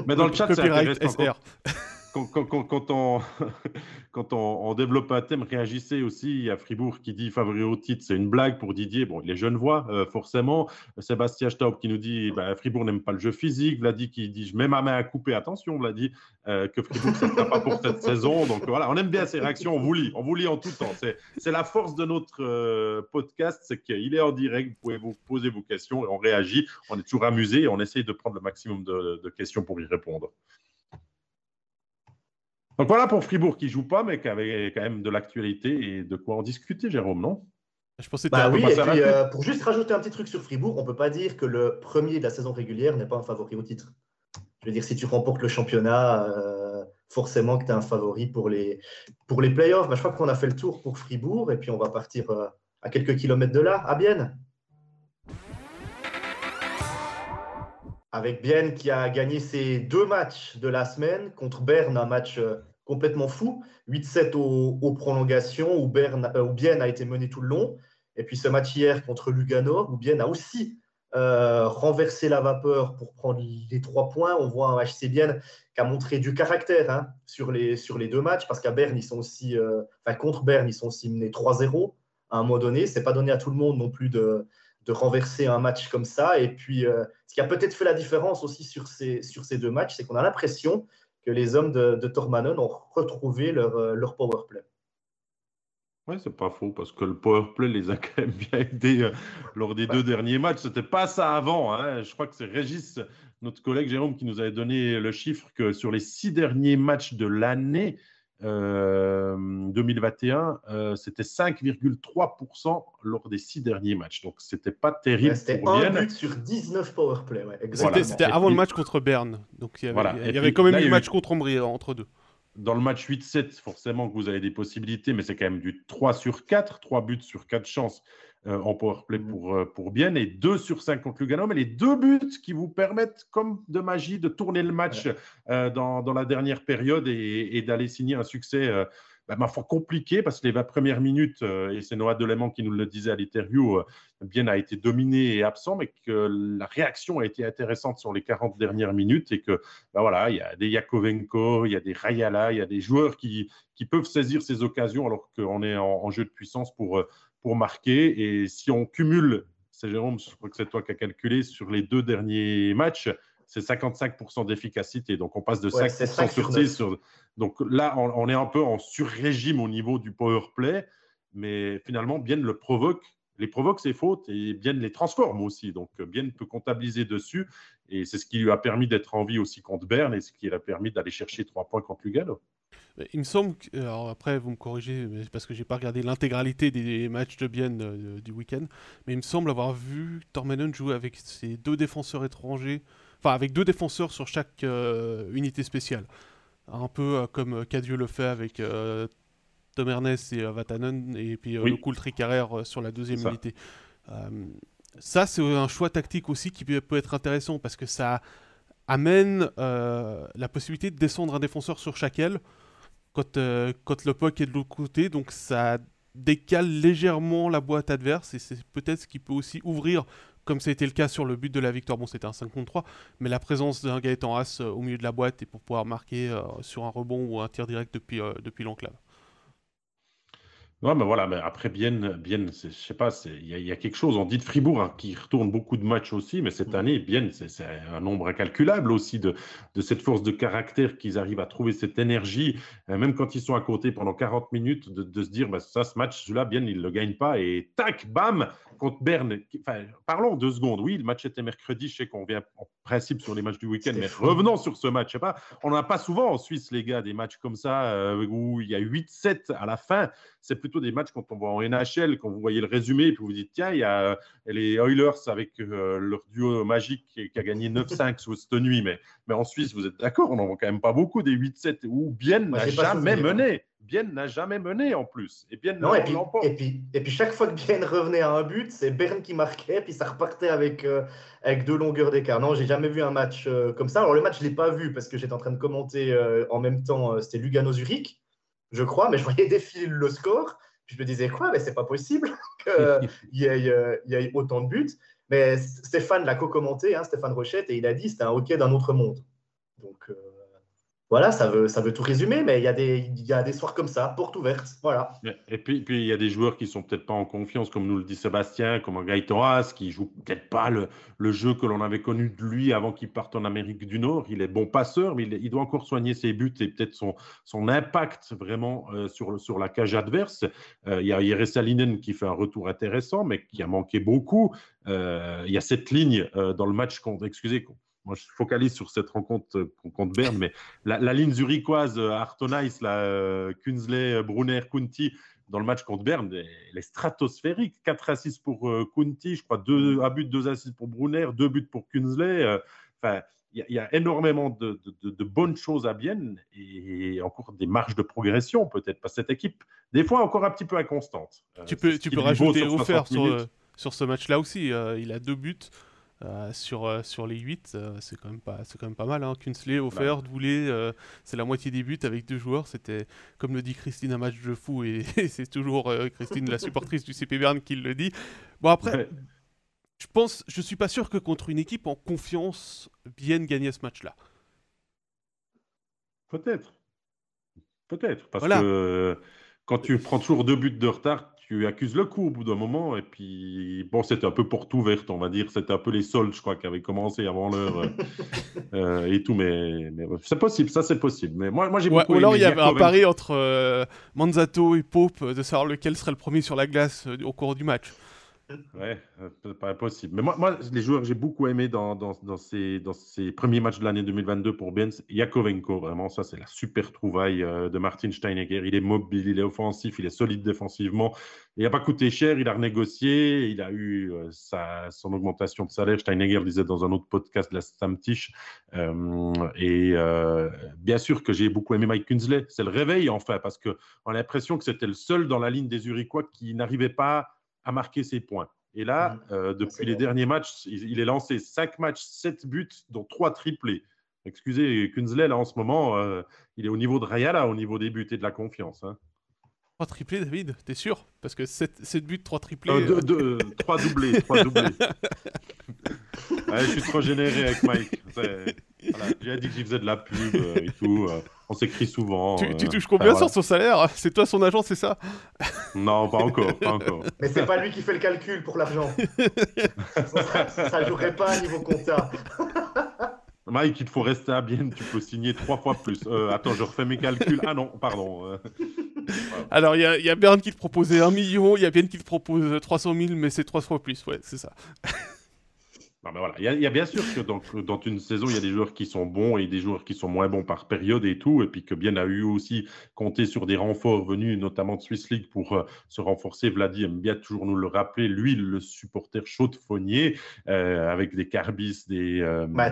Mais dans le chat, c'est intéressant quand, on, développe un thème, réagissez aussi. Il a Fribourg qui dit favori au titre, c'est une blague pour Didier. Bon, les jeunes voient, euh, forcément. Sébastien Staub qui nous dit bah, Fribourg n'aime pas le jeu physique. Vladi qui dit Je mets ma main à couper. Attention, Vladi, euh, que Fribourg ne sera pas pour cette saison. Donc voilà, on aime bien ces réactions. On vous lit, on vous lit en tout temps. C'est la force de notre euh, podcast, c'est qu'il est en direct. Vous pouvez vous poser vos questions et on réagit. On est toujours amusé et on essaye de prendre le maximum de questions pour y répondre. Donc voilà pour Fribourg qui joue pas, mais qui avait quand même de l'actualité et de quoi en discuter, Jérôme, non? Je pensais bah oui, et puis euh, pour juste rajouter un petit truc sur Fribourg, on ne peut pas dire que le premier de la saison régulière n'est pas un favori au titre. Je veux dire, si tu remportes le championnat, euh, forcément que tu es un favori pour les, pour les playoffs. Bah, je crois qu'on a fait le tour pour Fribourg et puis on va partir euh, à quelques kilomètres de là, à Bienne. Avec Bienne qui a gagné ses deux matchs de la semaine contre Berne, un match euh, complètement fou, 8-7 aux, prolongations où, Berne, euh, Bienne a été mené tout le long. Et puis ce match hier contre Lugano, où Bienne a aussi euh, renversé la vapeur pour prendre les trois points. On voit un HC Bienne qui a montré du caractère hein, sur, les, sur les deux matchs, parce qu'à Berne, ils sont aussi, enfin, contre Berne, ils sont aussi menés 3-0 à un moment donné. Ce n'est pas donné à tout le monde non plus de, de renverser un match comme ça. Et puis, euh, ce qui a peut-être fait la différence aussi sur ces, sur ces deux matchs, c'est qu'on a l'impression que les hommes de, de Tormanon ont retrouvé leur, euh, leur power play. Oui, c'est pas faux, parce que le power play les a quand même bien aidés euh, lors des deux derniers matchs. C'était pas ça avant. Hein. Je crois que c'est Régis, notre collègue Jérôme, qui nous avait donné le chiffre que sur les six derniers matchs de l'année, 2021, euh, euh, c'était 5,3% lors des six derniers matchs. Donc, c'était pas terrible. c'était un but sur 19 powerplay. Ouais, c'était avant le match contre Berne. Donc, il y avait, il y avait quand même eu le match contre Ombrie entre deux. Dans le match 8-7, forcément que vous avez des possibilités, mais c'est quand même du 3 sur 4, 3 buts sur 4 chances. Euh, en powerplay mm. pour, euh, pour bien et 2 sur 5 contre Lugano, mais les deux buts qui vous permettent, comme de magie, de tourner le match euh, dans, dans, la dernière période et, d'aller signer un succès. Bah, ma foi, compliqué parce que les 20 premières minutes, et c'est Noah Delément qui nous le disait à l'interview, bien a été dominé et absent, mais que la réaction a été intéressante sur les 40 dernières minutes et que bah, voilà, il y a des Yakovenko, il y a des Rayala, il y a des joueurs qui, qui peuvent saisir ces occasions alors qu'on est en, en, jeu de puissance pour, pour marquer. Et si on cumule, c'est Jérôme, je crois que c'est toi qui as calculé, sur les deux derniers matchs, c'est 55% d'efficacité. Donc on passe de 5%, sur 6. Donc là, on, est un peu en sur-régime au niveau du power play, mais finalement, Bien le provoque. Les provoque ses fautes et Bien les transforme aussi. Donc Bien peut comptabiliser dessus. Et c'est ce qui lui a permis d'être en vie aussi contre Berne et ce qui lui a permis d'aller chercher trois points contre Lugano. Il me semble, que, alors après vous me corrigez, parce que j'ai pas regardé l'intégralité des matchs de Bienne euh, du week-end, mais il me semble avoir vu Tormenon jouer avec ses deux défenseurs étrangers, enfin avec deux défenseurs sur chaque euh, unité spéciale. Un peu euh, comme Cadieux le fait avec Tom Ernest et Vatanen, et puis le Coultry Carrère sur la deuxième unité. ça, c'est un choix tactique aussi qui peut, peut être intéressant, parce que ça amène la possibilité de descendre un défenseur sur chaque aile quand, quand le puck est de l'autre côté. Donc ça décale légèrement la boîte adverse et c'est peut-être ce qui peut aussi ouvrir comme ça a été le cas sur le but de la victoire. Bon, c'était un 5 contre 3, mais la présence d'un Gaëtan As au milieu de la boîte et pour pouvoir marquer sur un rebond ou un tir direct depuis, depuis l'enclave. Ouais, mais voilà, mais après, bien, bien je sais pas, il y, a quelque chose. On dit de Fribourg hein, qui retourne beaucoup de matchs aussi, mais cette année, bien, c'est un nombre incalculable aussi de, de cette force de caractère qu'ils arrivent à trouver cette énergie, euh, même quand ils sont à côté pendant 40 minutes, de, se dire, bah, ça, ce match, celui-là, bien, ils ne le gagnent pas, et tac, bam, contre Berne. Enfin, parlons deux secondes. Oui, le match était mercredi, je sais qu'on vient en principe sur les matchs du week-end, mais revenons sur ce match. Je sais pas, on n'a pas souvent en Suisse, les gars, des matchs comme ça euh, où il y a 8-7 à la fin c'est plutôt des matchs quand on voit en NHL, quand vous voyez le résumé, et puis vous dites, tiens, il y a euh, les Oilers avec euh, leur duo magique qui, a gagné 9-5 sous cette nuit. Mais, mais en Suisse, vous êtes d'accord, on n'en voit quand même pas beaucoup des 8-7 où Bien n'a jamais mené. Bien n'a jamais mené en plus. Et Bien non, et puis, et, puis, et puis, chaque fois que Bien revenait à un but, c'est Berne qui marquait, puis ça repartait avec, euh, avec deux longueurs d'écart. Non, j'ai jamais vu un match comme ça. Alors le match, je ne l'ai pas vu parce que j'étais en train de commenter en même temps, c'était Lugano-Zurich je crois, mais je voyais défiler le score. je me disais, quoi, mais c'est pas possible qu'il y, ait autant de buts. Mais Stéphane l'a co-commenté, hein, Stéphane Rochette, et il a dit c'était un hockey d'un autre monde. Donc, euh, voilà, ça veut, tout résumer, mais il y, a des, soirs comme ça, porte ouverte. Voilà. Et puis, il y a des joueurs qui sont peut-être pas en confiance, comme nous le dit Sébastien, comme Gaëtan Haas, qui joue peut-être pas le, jeu que l'on avait connu de lui avant qu'il parte en Amérique du Nord. Il est bon passeur, mais il, doit encore soigner ses buts et peut-être son, impact vraiment euh, sur, la cage adverse. Euh, il y a Jere Salinen qui fait un retour intéressant, mais qui a manqué beaucoup. Euh, il y a cette ligne dans le match excusez, moi, je focalise sur cette rencontre euh, contre Berne, mais la, ligne zurichoise, euh, Artonais, euh, Kunzle, Brunner, Kunti, dans le match contre Berne, elle est stratosphérique. 4 assists pour Kunti, je crois 2 à but, 2 assists pour Brunner, 2 buts pour Kunzle. Enfin, il y, a énormément de, bonnes choses à Bienne et encore des marges de progression peut-être pas cette équipe, des fois encore un petit peu inconstante. Tu peux, tu peux rajouter offert sur, sur, ce match-là aussi. il a deux buts. Euh, sur, euh, sur les 8, euh, c'est quand, même pas, quand même pas mal. Hein. Kunsley, offert, bah. c'est la moitié des buts avec deux joueurs. C'était, comme le dit Christine, un match de fou et, c'est toujours Christine, la supportrice du CP Bern, qui le dit. Bon, après, je pense, je suis pas sûr que contre une équipe en confiance vienne gagner ce match-là. Peut-être. Peut-être. Parce que quand tu prends toujours deux buts de retard, tu accuses le coup au bout d'un moment. Et puis, bon, c'était un peu porte ouverte, on va dire. C'était un peu les soldes, je crois, qui avaient commencé avant l'heure euh, euh, et tout. Mais, c'est possible, ça, c'est possible. Mais moi, moi j'ai beaucoup. Ou alors, il y avait un pari entre euh, Manzato et Pope de savoir lequel serait le premier sur la glace au cours du match. Ouais, euh, pas impossible. Mais moi, moi, les joueurs que j'ai beaucoup aimé dans, dans, dans, ces, dans ces premiers matchs de l'année 2022 pour Benz, Yakovenko, vraiment, ça, c'est la super trouvaille euh, de Martin Steinegger. Il est mobile, il est offensif, il est solide défensivement. Il n'a pas coûté cher, il a renégocié, il a eu euh, sa, son augmentation de salaire. Steinegger disait dans un autre podcast la Stamtisch. et bien sûr que j'ai beaucoup aimé Mike Kunzley. C'est le réveil, enfin, parce qu'on a l'impression que c'était le seul dans la ligne des Uriquois qui n'arrivait pas à marquer ses points. Et là, mmh. euh, depuis les derniers matchs, il, est lancé 5 matchs, 7 buts, dont 3 triplés. Excusez, Kunzle, là, en ce moment, euh, il est au niveau de Rayala, au niveau des buts et de la confiance. Hein. 3 triplés, David T'es sûr? Parce que 7, 7, buts, 3 triplés. 3 euh, doublés. 3 doublés. je suis trop généré avec Mike. J'ai dit que j'y faisais de la pub et tout on s'écrit souvent. Tu, euh, touches combien sur son salaire? C'est toi son agent, c'est ça? Non, pas encore, pas encore. Mais c'est pas lui qui fait le calcul pour l'argent. ça, ne jouerait pas à niveau compta. Mike, il faut rester à bien, tu peux signer trois fois plus. Euh, attends, je refais mes calculs. Ah non, pardon. Euh. Alors, il y, y, a Bern qui te proposait un million, il y a Bien qui te propose 300 000, mais c'est trois fois plus. Ouais, c'est ça. Voilà. il, y a, bien sûr que dans, dans, une saison, il y a des joueurs qui sont bons et des joueurs qui sont moins bons par période et tout. Et puis que bien a eu aussi compté sur des renforts venus, notamment de Swiss League, pour euh, se renforcer. Vladi aime bien toujours nous le rappeler. Lui, le supporter chaud de Fognier, euh, avec des Carbis, des. Euh, bah,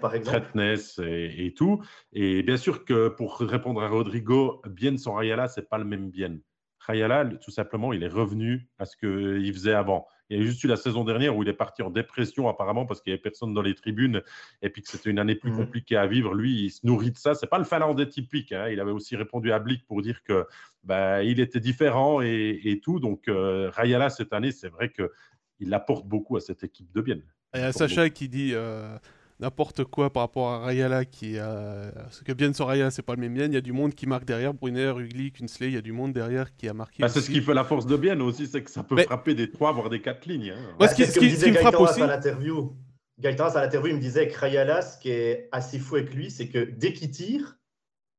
par exemple. Tretness et, et, tout. Et bien sûr que pour répondre à Rodrigo, bien sans Rayala, c'est pas le même bien. Rayala, tout simplement, il est revenu à ce qu'il faisait avant Il y a juste eu la saison dernière où il est parti en dépression apparemment parce qu'il n'y avait personne dans les tribunes et puis que c'était une année plus mmh. compliquée à vivre. Lui, il se nourrit de ça. C'est pas le Finlandais typique. Hein. Il avait aussi répondu à Blick pour dire que bah, il était différent et, tout. Donc euh, Rayala cette année, c'est vrai que il apporte beaucoup à cette équipe de Bienne. Il y a Sacha qui dit euh, n'importe quoi par rapport à Rayala qui euh, ce que bien sur Rayala c'est pas le même bien il y a du monde qui marque derrière Brunner Ugly Kunsley il y a du monde derrière qui a marqué bah, c'est ce qui fait la force de bien aussi c'est que ça peut frapper des trois voire des quatre lignes hein. ce, qui, ce, me frappe aussi à l'interview. Gaëtan à l'interview il me disait que Rayala ce qui est assez fou avec lui c'est que dès qu'il tire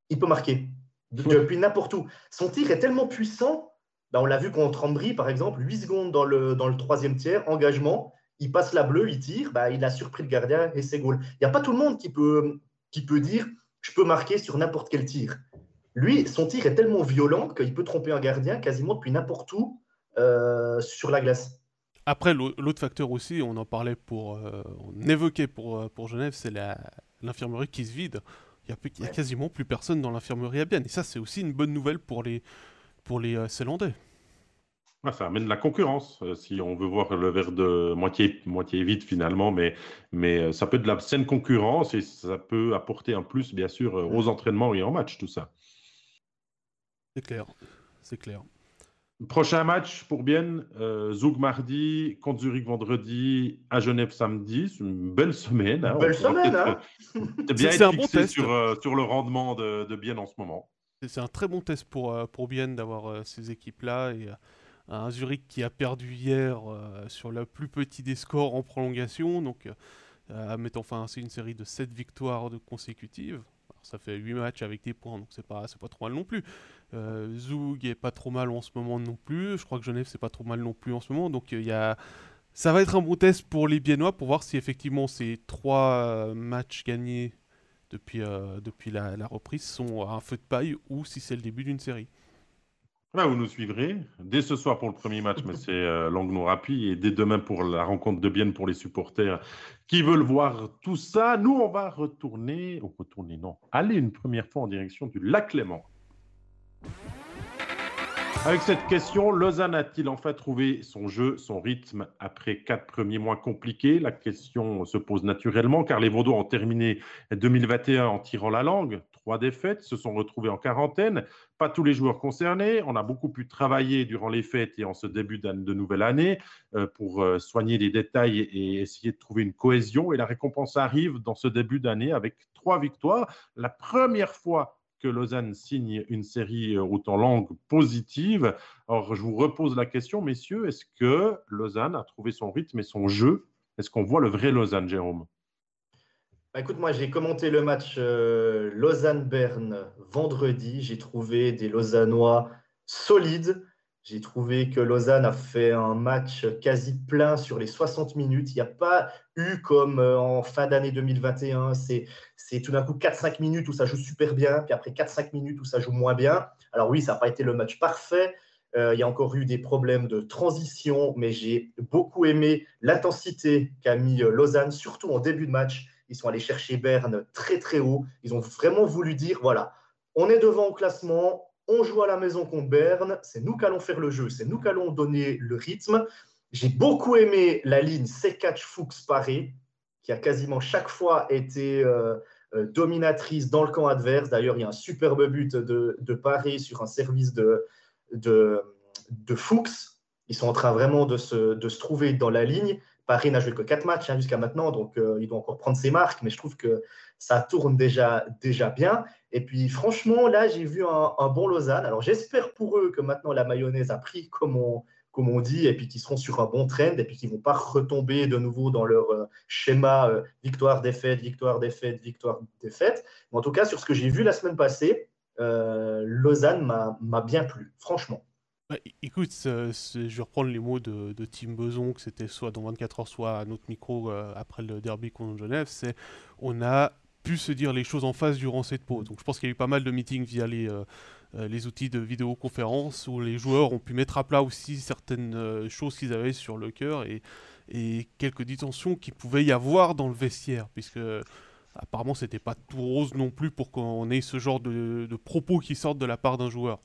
il peut marquer. Depuis n'importe où. Son tir est tellement puissant bah, on l'a vu contre Ambry par exemple 8 secondes dans le, dans le troisième tiers engagement il passe la bleue, il tire, bah, il a surpris le gardien et c'est goal. Il n'y a pas tout le monde qui peut, qui peut dire je peux marquer sur n'importe quel tir. Lui, son tir est tellement violent qu'il peut tromper un gardien quasiment depuis n'importe où euh, sur la glace. Après, l'autre facteur aussi, on en parlait pour, euh, on évoquait pour, euh, pour Genève, c'est l'infirmerie qui se vide. Il n'y a, a, quasiment plus personne dans l'infirmerie à Bienne. Et ça, c'est aussi une bonne nouvelle pour les, pour les Célandais ça amène de la concurrence, euh, si on veut voir le verre de moitié, moitié vide finalement, mais, mais euh, ça peut être de la saine concurrence et ça peut apporter un plus, bien sûr, euh, aux entraînements et en match, tout ça. C'est clair, c'est clair. Prochain match pour Bienne, Zoug mardi, contre Zurich vendredi, à Genève samedi. C'est une belle semaine. Hein. Belle semaine, hein bien être fixé sur, sur le rendement de, de Bienne en ce moment. C'est un très bon test pour, pour Bienne d'avoir ces équipes-là. Et un Zurich qui a perdu hier euh, sur le plus petit des scores en prolongation, donc euh, mettant fin c'est une série de 7 victoires consécutives. ça fait 8 matchs avec des points, donc c'est pas, pas trop mal non plus. Euh, Zoug est pas trop mal en ce moment non plus. Je crois que Genève c'est pas trop mal non plus en ce moment. Donc il y a... ça va être un bon test pour les Biennois pour voir si effectivement ces trois matchs gagnés depuis, depuis la, reprise sont un feu de paille ou si c'est le début d'une série. Là, vous nous suivrez dès ce soir pour le premier match, mais c'est euh, Langnau-Rapi, et dès demain pour la rencontre de Bienne pour les supporters qui veulent voir tout ça. Nous, on va retourner, ou retourner, non, aller une première fois en direction du lac Léman. Avec cette question, Lausanne a-t-il enfin trouvé son jeu, son rythme après quatre premiers mois compliqués? La question se pose naturellement car les Vaudois ont terminé 2021 en tirant la langue. Trois défaites, se sont retrouvés en quarantaine. Pas tous les joueurs concernés. On a beaucoup pu travailler durant les fêtes et en ce début de nouvelle année euh, pour euh, soigner les détails et essayer de trouver une cohésion. Et la récompense arrive dans ce début d'année avec trois victoires. La première fois que Lausanne signe une série euh, autant langue positive. Alors, je vous repose la question, messieurs, est-ce que Lausanne a trouvé son rythme et son jeu? Est-ce qu'on voit le vrai Lausanne, Jérôme? Bah, Écoute, moi, j'ai commenté le match euh, Lausanne-Berne vendredi. J'ai trouvé des Lausannois solides, j'ai trouvé que Lausanne a fait un match quasi plein sur les 60 minutes. Il n'y a pas eu comme euh, en fin d'année 2021, c'est tout d'un coup 4-5 minutes où ça joue super bien, puis après 4-5 minutes où ça joue moins bien. Alors oui, ça n'a pas été le match parfait. Euh, il y a encore eu des problèmes de transition, mais j'ai beaucoup aimé l'intensité qu'a mis euh, Lausanne, surtout en début de match. Ils sont allés chercher Berne très très haut. Ils ont vraiment voulu dire, voilà, on est devant au classement, on joue à la maison contre Berne, c'est nous qui allons faire le jeu, c'est nous qui allons donner le rythme. J'ai beaucoup aimé la ligne C4 Fuchs Paré, qui a quasiment chaque fois été euh, euh, dominatrice dans le camp adverse. D'ailleurs, il y a un superbe but de, de Paré sur un service de, Fuchs. Ils sont en train vraiment de se trouver dans la ligne. Paris n'a joué que 4 matchs hein, jusqu'à maintenant, donc euh, il doit encore prendre ses marques, mais je trouve que ça tourne déjà, déjà bien. Et puis franchement, là, j'ai vu un, bon Lausanne. Alors j'espère pour eux que maintenant la mayonnaise a pris, comme on, comme on dit, et puis qu'ils seront sur un bon trend, et puis qu'ils ne vont pas retomber de nouveau dans leur euh, schéma euh, victoire, défaite, victoire, défaite, victoire, défaite. Mais en tout cas, sur ce que j'ai vu la semaine passée, Lausanne m'a bien plu, franchement. Bah, écoute, je vais reprendre les mots de, Tim Beson, que c'était soit dans 24 heures, soit à notre micro euh, après le derby contre Genève, c'est on a pu se dire les choses en face durant cette pause. Donc je pense qu'il y a eu pas mal de meetings via les, euh, euh, les outils de vidéoconférence où les joueurs ont pu mettre à plat aussi certaines choses qu'ils avaient sur le cœur et, et quelques détentions qu'il pouvait y avoir dans le vestiaire, puisque apparemment c'était pas tout rose non plus pour qu'on ait ce genre de, de propos qui sortent de la part d'un joueur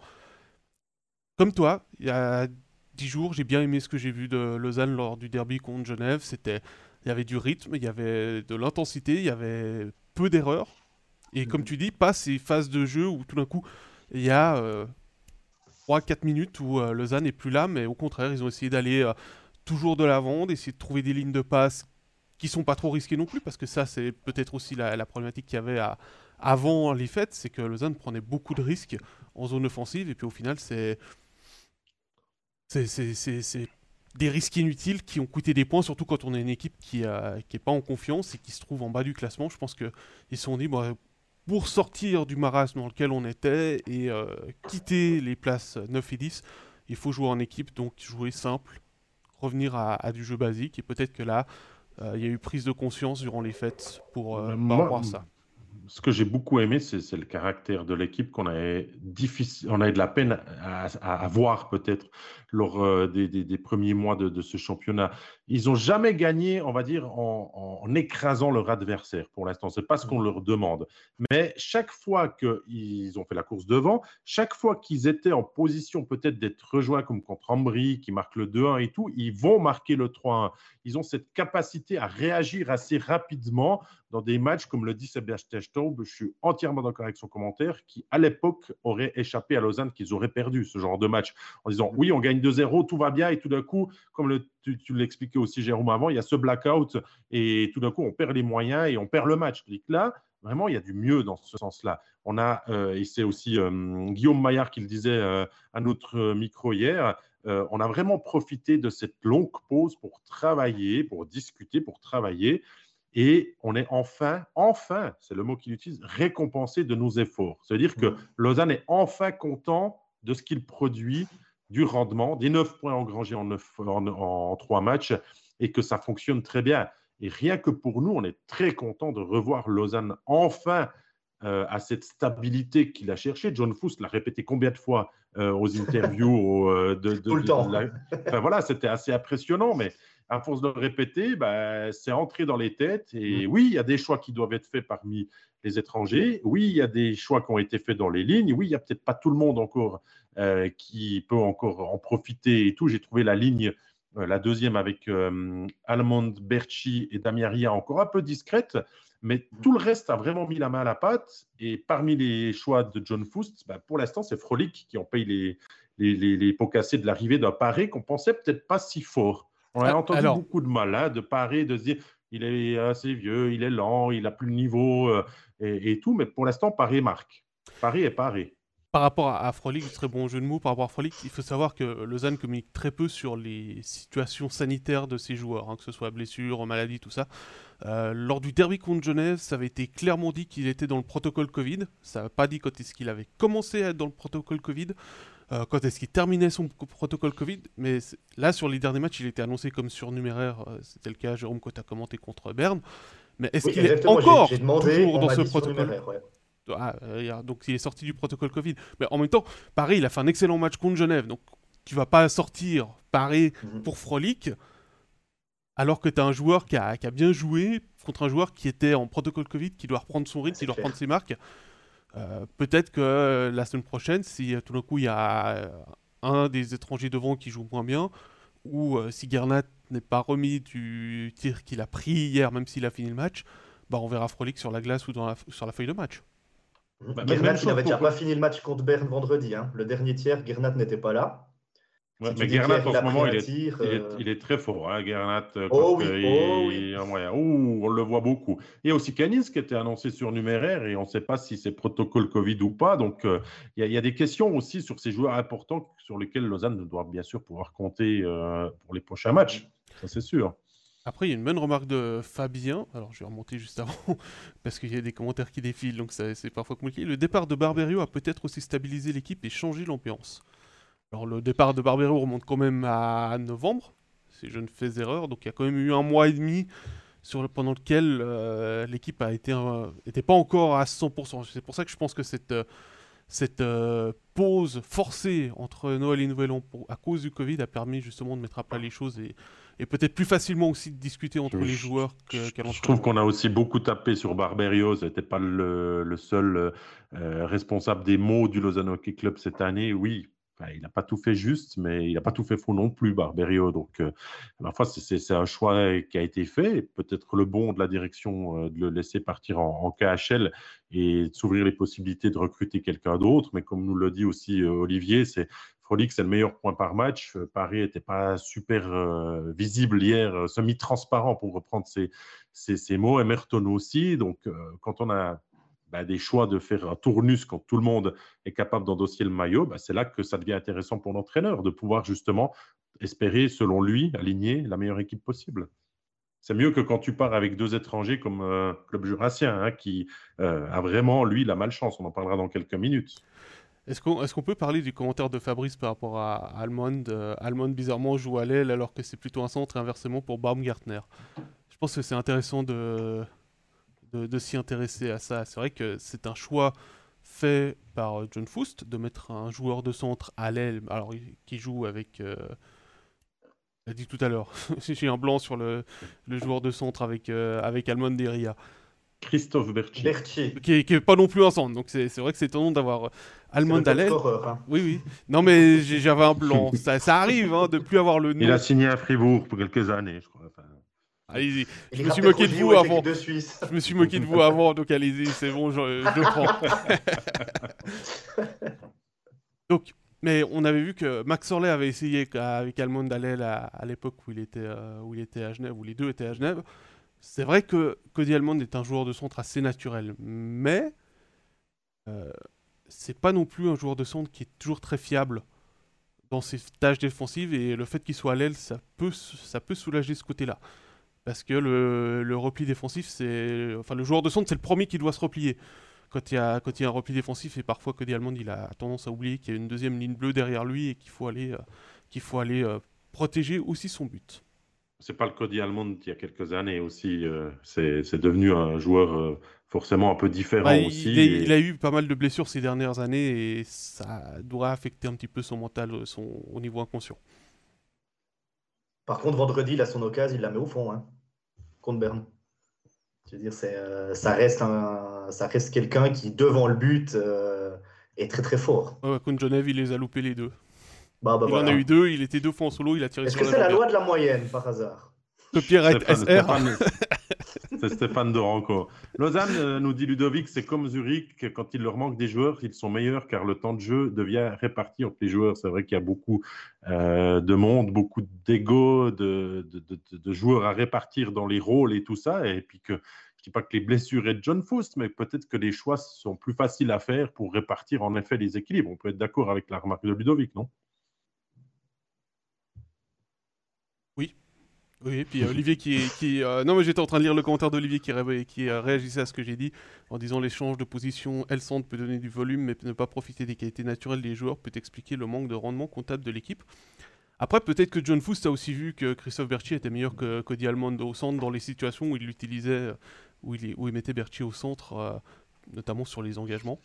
comme toi, il y a 10 jours, j'ai bien aimé ce que j'ai vu de Lausanne lors du derby contre Genève. C'était, il y avait du rythme, il y avait de l'intensité, il y avait peu d'erreurs. Et comme mhm. tu dis, pas ces phases de jeu où tout d'un coup, il y a 3-4 euh, minutes où euh, Lausanne n'est plus là, mais au contraire, ils ont essayé d'aller euh, toujours de l'avant, d'essayer de trouver des lignes de passe qui sont pas trop risquées non plus, parce que ça, c'est peut-être aussi la, problématique qu'il y avait avant les fêtes, c'est que Lausanne prenait beaucoup de risques en zone offensive, et puis au final, c'est. C'est des risques inutiles qui ont coûté des points, surtout quand on est une équipe qui n'est qui pas en confiance et qui se trouve en bas du classement. Je pense qu'ils se sont dit, bon, pour sortir du marasme dans lequel on était et euh, quitter les places 9 et 10, il faut jouer en équipe, donc jouer simple, revenir à, du jeu basique. Et peut-être que là, euh, il y a eu prise de conscience durant les fêtes pour euh, voir ça ce que j'ai beaucoup aimé, c'est le caractère de l'équipe qu'on avait difficile, on avait de la peine à, voir peut-être lors euh, des, premiers mois de, ce championnat. Ils n'ont jamais gagné, on va dire, en, écrasant leur adversaire pour l'instant. C'est pas ce qu'on mmh. leur demande. Mais chaque fois qu'ils ont fait la course devant, chaque fois qu'ils étaient en position peut-être d'être rejoints comme contre Ambry, qui marque le 2-1 et tout, ils vont marquer le 3-1. Ils ont cette capacité à réagir assez rapidement dans des matchs, comme le dit Sébastien Staub, je suis entièrement d'accord avec son commentaire, qui à l'époque aurait échappé à Lausanne, qu'ils auraient perdu ce genre de match, en disant oui, on gagne 2-0, tout va bien, et tout d'un coup, comme le, tu, l'expliquais aussi Jérôme avant, il y a ce blackout, et tout d'un coup, on perd les moyens et on perd le match. Donc là, vraiment, il y a du mieux dans ce sens-là. On a, euh, et c'est aussi euh, Guillaume Maillard qui le disait euh, à notre micro hier, on a vraiment profité de cette longue pause pour travailler, pour discuter, pour travailler. Et on est enfin, enfin, c'est le mot qu'il utilise, récompensé de nos efforts. C'est-à-dire que mmh. Lausanne est enfin content de ce qu'il produit, du rendement, des 9 points engrangés en, en, 3 matchs, et que ça fonctionne très bien. Et rien que pour nous, on est très content de revoir Lausanne enfin euh, à cette stabilité qu'il a cherché. John Fuss l'a répété combien de fois euh, aux interviews euh, de, Tout le temps. Enfin, voilà, c'était assez impressionnant, mais à force de le répéter, bah, c'est entré dans les têtes. Et mm. oui, il y a des choix qui doivent être faits parmi les étrangers. Oui, il y a des choix qui ont été faits dans les lignes. Oui, il n'y a peut-être pas tout le monde encore euh, qui peut encore en profiter et tout. J'ai trouvé la ligne, euh, la deuxième avec euh, Almond, Berchi et Damiaria encore un peu discrète. Mais tout le reste a vraiment mis la main à la pâte. Et parmi les choix de John Foust, bah, pour l'instant, c'est Frolic qui ont payé les, les, les, pots cassés de l'arrivée d'un paré qu'on pensait peut-être pas si fort. On a ah, entendu beaucoup de mal hein, de parer, de se dire il est assez vieux, il est lent, il n'a plus le niveau euh, et, tout, mais pour l'instant, Paris marque. Paris est Paris. Par rapport à, Frolic, très bon jeu de mots, par rapport à Frolic, il faut savoir que Lausanne communique très peu sur les situations sanitaires de ses joueurs, hein, que ce soit blessure, maladie, tout ça. Euh, lors du derby contre Genève, ça avait été clairement dit qu'il était dans le protocole Covid. Ça n'a pas dit quand est-ce qu'il avait commencé à être dans le protocole Covid. Euh, quand est-ce qu'il terminait son protocole Covid. Mais là, sur les derniers matchs, il était annoncé comme surnuméraire. Euh, c'était le cas, Jérôme, quand tu as commenté contre Berne. Mais est-ce qu'il est encore toujours dans ce protocole? Ah, euh, Donc il est sorti du protocole Covid. Mais en même temps, Paris, il a fait un excellent match contre Genève. Donc tu vas pas sortir Paris mhm. pour Frolic alors que tu as un joueur qui a, qui a, bien joué contre un joueur qui était en protocole Covid, qui doit reprendre son rythme, qui doit reprendre ses marques. Euh, peut-être que euh, la semaine prochaine, si tout d'un coup il y a un des étrangers devant qui joue moins bien, ou si Gernat n'est pas remis du tir qu'il a pris hier, même s'il a fini le match, bah on verra Frolic sur la glace ou dans sur la feuille de match. Bah, Gernat, il n'avait déjà pas fini le match contre Berne vendredi. Hein. Le dernier tiers, Gernat n'était pas là mais Gernat, en ce moment, il est, euh, il, est, très fort. Hein, Gernat, euh, oh, oui, oh, oui. on le voit beaucoup. Il y a aussi Canis qui était annoncé surnuméraire et on ne sait pas si c'est protocole Covid ou pas. Donc, euh, il, y a, des questions aussi sur ces joueurs importants sur lesquels Lausanne doit bien sûr pouvoir compter pour les prochains matchs. Ça, c'est sûr. Après, il y a une bonne remarque de Fabien. Alors, je vais remonter juste avant, parce qu'il y a des commentaires qui défilent, donc c'est parfois compliqué. Le départ de Barberio a peut-être aussi stabilisé l'équipe et changé l'ambiance. Alors le départ de Barbero remonte quand même à novembre, si je ne fais erreur, donc il y a quand même eu un mois et demi sur pendant lequel euh, l'équipe a été n'était pas encore à 100%. C'est pour ça que je pense que cette, euh, euh, pause forcée entre Noël et Nouvel An à cause du Covid a permis justement de mettre à plat les choses et, et peut-être plus facilement aussi de discuter entre les joueurs qu'à Je trouve qu'on a aussi beaucoup tapé sur Barberio. Ce n'était pas le, le seul responsable des mots du Lausanne Hockey Club cette année. Oui, il n'a pas tout fait juste, mais il n'a pas tout fait faux non plus, Barberio. Donc, euh, parfois, c'est un choix qui a été fait. Peut-être le bon de la direction euh, de le laisser partir en, KHL et de s'ouvrir les possibilités de recruter quelqu'un d'autre. Mais comme nous le dit aussi euh, Olivier, c'est Frolic, c'est le meilleur point par match. Paris n'était pas super visible hier, semi-transparent pour reprendre ses, ses, mots. Emerton aussi. Donc, quand on a bah, des choix de faire un tournus quand tout le monde est capable d'endosser le maillot, bah, c'est là que ça devient intéressant pour l'entraîneur de pouvoir justement espérer, selon lui, aligner la meilleure équipe possible. C'est mieux que quand tu pars avec deux étrangers comme euh, Club Jurassien, hein, qui euh, a vraiment, lui, la malchance. On en parlera dans quelques minutes. Est-ce qu'on peut parler du commentaire de Fabrice par rapport à Almond euh, Almond, bizarrement, joue à l'aile alors que c'est plutôt un centre inversement pour Baumgartner? Je pense que c'est intéressant de, s'y intéresser à ça. C'est vrai que c'est un choix fait par euh, John Foust de mettre un joueur de centre à l'aile, alors qui joue avec. Euh, a dit tout à l'heure, j'ai un blanc sur le, le joueur de centre avec, euh, avec Almond Deria. Christophe Berthier. Qui, est, pas non plus un centre, donc c'est vrai que c'est étonnant d'avoir euh, Almond l'aile. Hein. Oui, oui. Non, mais j'avais un blanc. ça, ça, arrive hein, de plus avoir le nom. Il a signé à Fribourg pour quelques années, je crois. Allez-y. Je me suis moqué de vous avant. Je me suis moqué de vous avant, donc allez-y, c'est bon, je, je prends. donc, mais on avait vu que Max Orley avait essayé avec Almond Allel à, l'époque où, il était, euh, où il était à Genève, où les deux étaient à Genève. C'est vrai que Cody Almond est un joueur de centre assez naturel, mais euh, c'est pas non plus un joueur de centre qui est toujours très fiable dans ses tâches défensives et le fait qu'il soit à l'aile, ça peut, soulager ce côté-là. Parce que le, repli défensif, c'est. Enfin, le joueur de centre, c'est le premier qui doit se replier. Quand il, y a, quand il y a un repli défensif, et parfois Cody Almond, il a tendance à oublier qu'il y a une deuxième ligne bleue derrière lui et qu'il faut aller, euh, qu'il faut aller euh, protéger aussi son but. C'est pas le Cody Almond il y a quelques années aussi. Euh, c'est devenu un joueur forcément un peu différent bah, aussi. Il, a eu pas mal de blessures ces dernières années et ça doit affecter un petit peu son mental son, au niveau inconscient. Par contre, vendredi, il a son occasion, il la met au fond. Hein contre Berne. Je veux dire, euh, ça, reste ça reste quelqu'un qui, devant le but, euh, est très très fort. contre Genève, il les a loupés les deux. Bah, bah, il en a eu deux, il était deux fois en solo, il a tiré Est-ce que c'est la loi de la moyenne, par hasard? Copyright SR. C'est Stéphane Doranco. Lausanne, euh, nous dit Ludovic, c'est comme Zurich, quand il leur manque des joueurs, ils sont meilleurs car le temps de jeu devient réparti entre les joueurs. C'est vrai qu'il y a beaucoup euh, de monde, beaucoup d'ego, de, de, joueurs à répartir dans les rôles et tout ça. Et puis que je ne dis pas que les blessures aident John Faust, mais peut-être que les choix sont plus faciles à faire pour répartir en effet les équilibres. On peut être d'accord avec la remarque de Ludovic, non? Oui, et puis euh, Olivier qui. qui euh, non, mais j'étais en train de lire le commentaire d'Olivier qui, qui euh, réagissait à ce que j'ai dit en disant l'échange de position L-centre peut donner du volume, mais ne pas profiter des qualités naturelles des joueurs peut expliquer le manque de rendement comptable de l'équipe. Après, peut-être que John Foust a aussi vu que Christophe Berthier était meilleur que Cody Almond au centre dans les situations où il l'utilisait, où il, où il mettait Berthier au centre, notamment sur les engagements.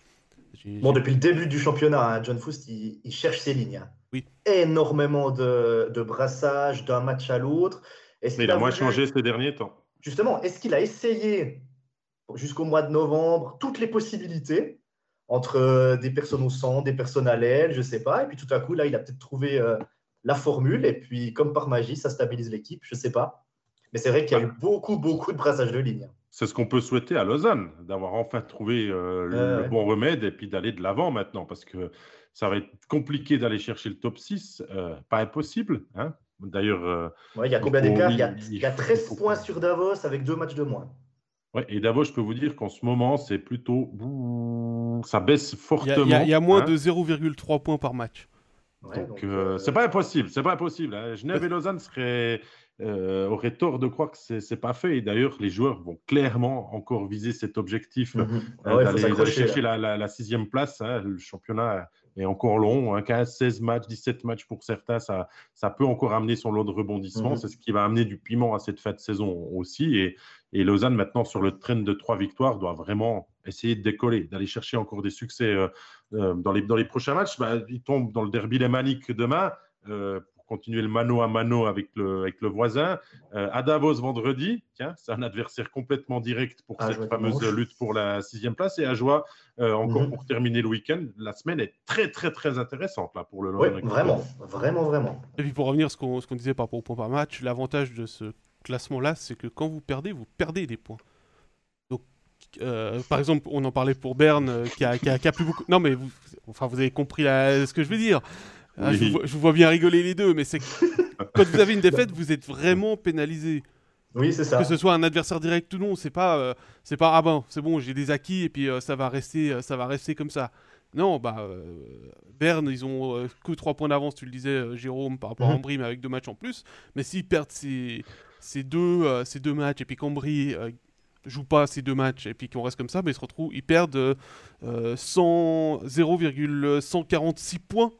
Bon, depuis le début du championnat, hein, John Foust, il, cherche ses lignes. Hein. Oui. Énormément de, de brassage d'un match à l'autre. Mais il a, moins changé ces derniers temps. Justement, est-ce qu'il a essayé jusqu'au mois de novembre toutes les possibilités entre euh, des personnes au centre, des personnes à l'aile, je ne sais pas. Et puis tout à coup, là, il a peut-être trouvé euh, la formule. Et puis, comme par magie, ça stabilise l'équipe, je ne sais pas. Mais c'est vrai qu'il y a eu beaucoup, beaucoup de brassage de lignes. C'est ce qu'on peut souhaiter à Lausanne, d'avoir enfin trouvé euh, le, bon remède et puis d'aller de l'avant maintenant, parce que ça va être compliqué d'aller chercher le top 6, pas impossible, hein D'ailleurs. Euh, il y a combien d'écart il, y a, 13 points sur Davos avec deux matchs de moins. Ouais, et Davos, je peux vous dire qu'en ce moment, c'est plutôt. Ça baisse fortement. Il y, a moins hein. de 0,3 points par match. donc, euh, c'est pas impossible. C'est pas impossible. Hein. Genève et Lausanne seraient. Euh, auraient tort de croire que c'est pas fait. Et d'ailleurs, les joueurs vont clairement encore viser cet objectif mhm. d'aller chercher la, la, sixième place. Hein. Le championnat est encore long, 15, hein, 16 matchs, 17 matchs pour certains, ça, ça peut encore amener son lot de rebondissements. Mhm. C'est ce qui va amener du piment à cette fin de saison aussi. Et, et, Lausanne, maintenant, sur le train de trois victoires, doit vraiment essayer de décoller, d'aller chercher encore des succès euh, euh, dans, les, dans les prochains matchs. Bah, ils tombent dans le derby lémanique demain. Euh, continuer le mano à mano avec le, avec le voisin. Euh, à Davos vendredi, tiens, c'est un adversaire complètement direct pour cette fameuse lutte pour la sixième place. Et à Joie, euh, encore mhm. pour terminer le week-end, la semaine est très, très, très intéressante là, pour le Oui, vraiment, vraiment, vraiment. Et puis pour revenir à ce qu'on disait par rapport au point par match, l'avantage de ce classement-là, c'est que quand vous perdez, vous perdez des points. Donc, euh, par exemple, on en parlait pour Berne, qui, a, qui, a, plus beaucoup. Non, mais vous, enfin, vous avez compris ce que je veux dire. Ah, je, vous vois, bien rigoler les deux, mais c'est quand vous avez une défaite, vous êtes vraiment pénalisé. Oui, c'est ça. Que ce soit un adversaire direct ou non, c'est pas, euh, c'est pas ah ben c'est bon, j'ai des acquis et puis euh, ça va rester, euh, ça va rester comme ça. Non, bah Berne, ils ont que 3 points d'avance, tu le disais, Jérôme, par rapport à mhm. Ambry, mais avec deux matchs en plus. Mais s'ils perdent ces, ces deux, ces deux matchs et puis qu'Ambry joue pas ces deux matchs et puis qu'on reste comme ça, bah, ils se retrouvent, ils perdent 0,146 points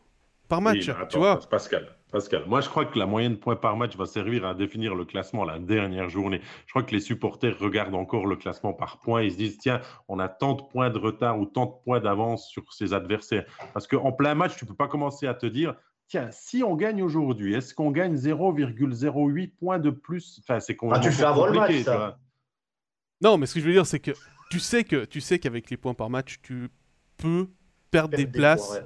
par match, tu vois. Pascal, Pascal, moi je crois que la moyenne de points par match va servir à définir le classement la dernière journée. Je crois que les supporters regardent encore le classement par points. Ils se disent, tiens, on a tant de points de retard ou tant de points d'avance sur ses adversaires. Parce qu'en plein match, tu ne peux pas commencer à te dire, tiens, si on gagne aujourd'hui, est-ce qu'on gagne 0,08 points de plus? Enfin, c'est ah, tu fais avant le match, ça. Non, mais ce que je veux dire, c'est que tu sais que tu sais qu'avec les points par match, tu peux perdre, des, places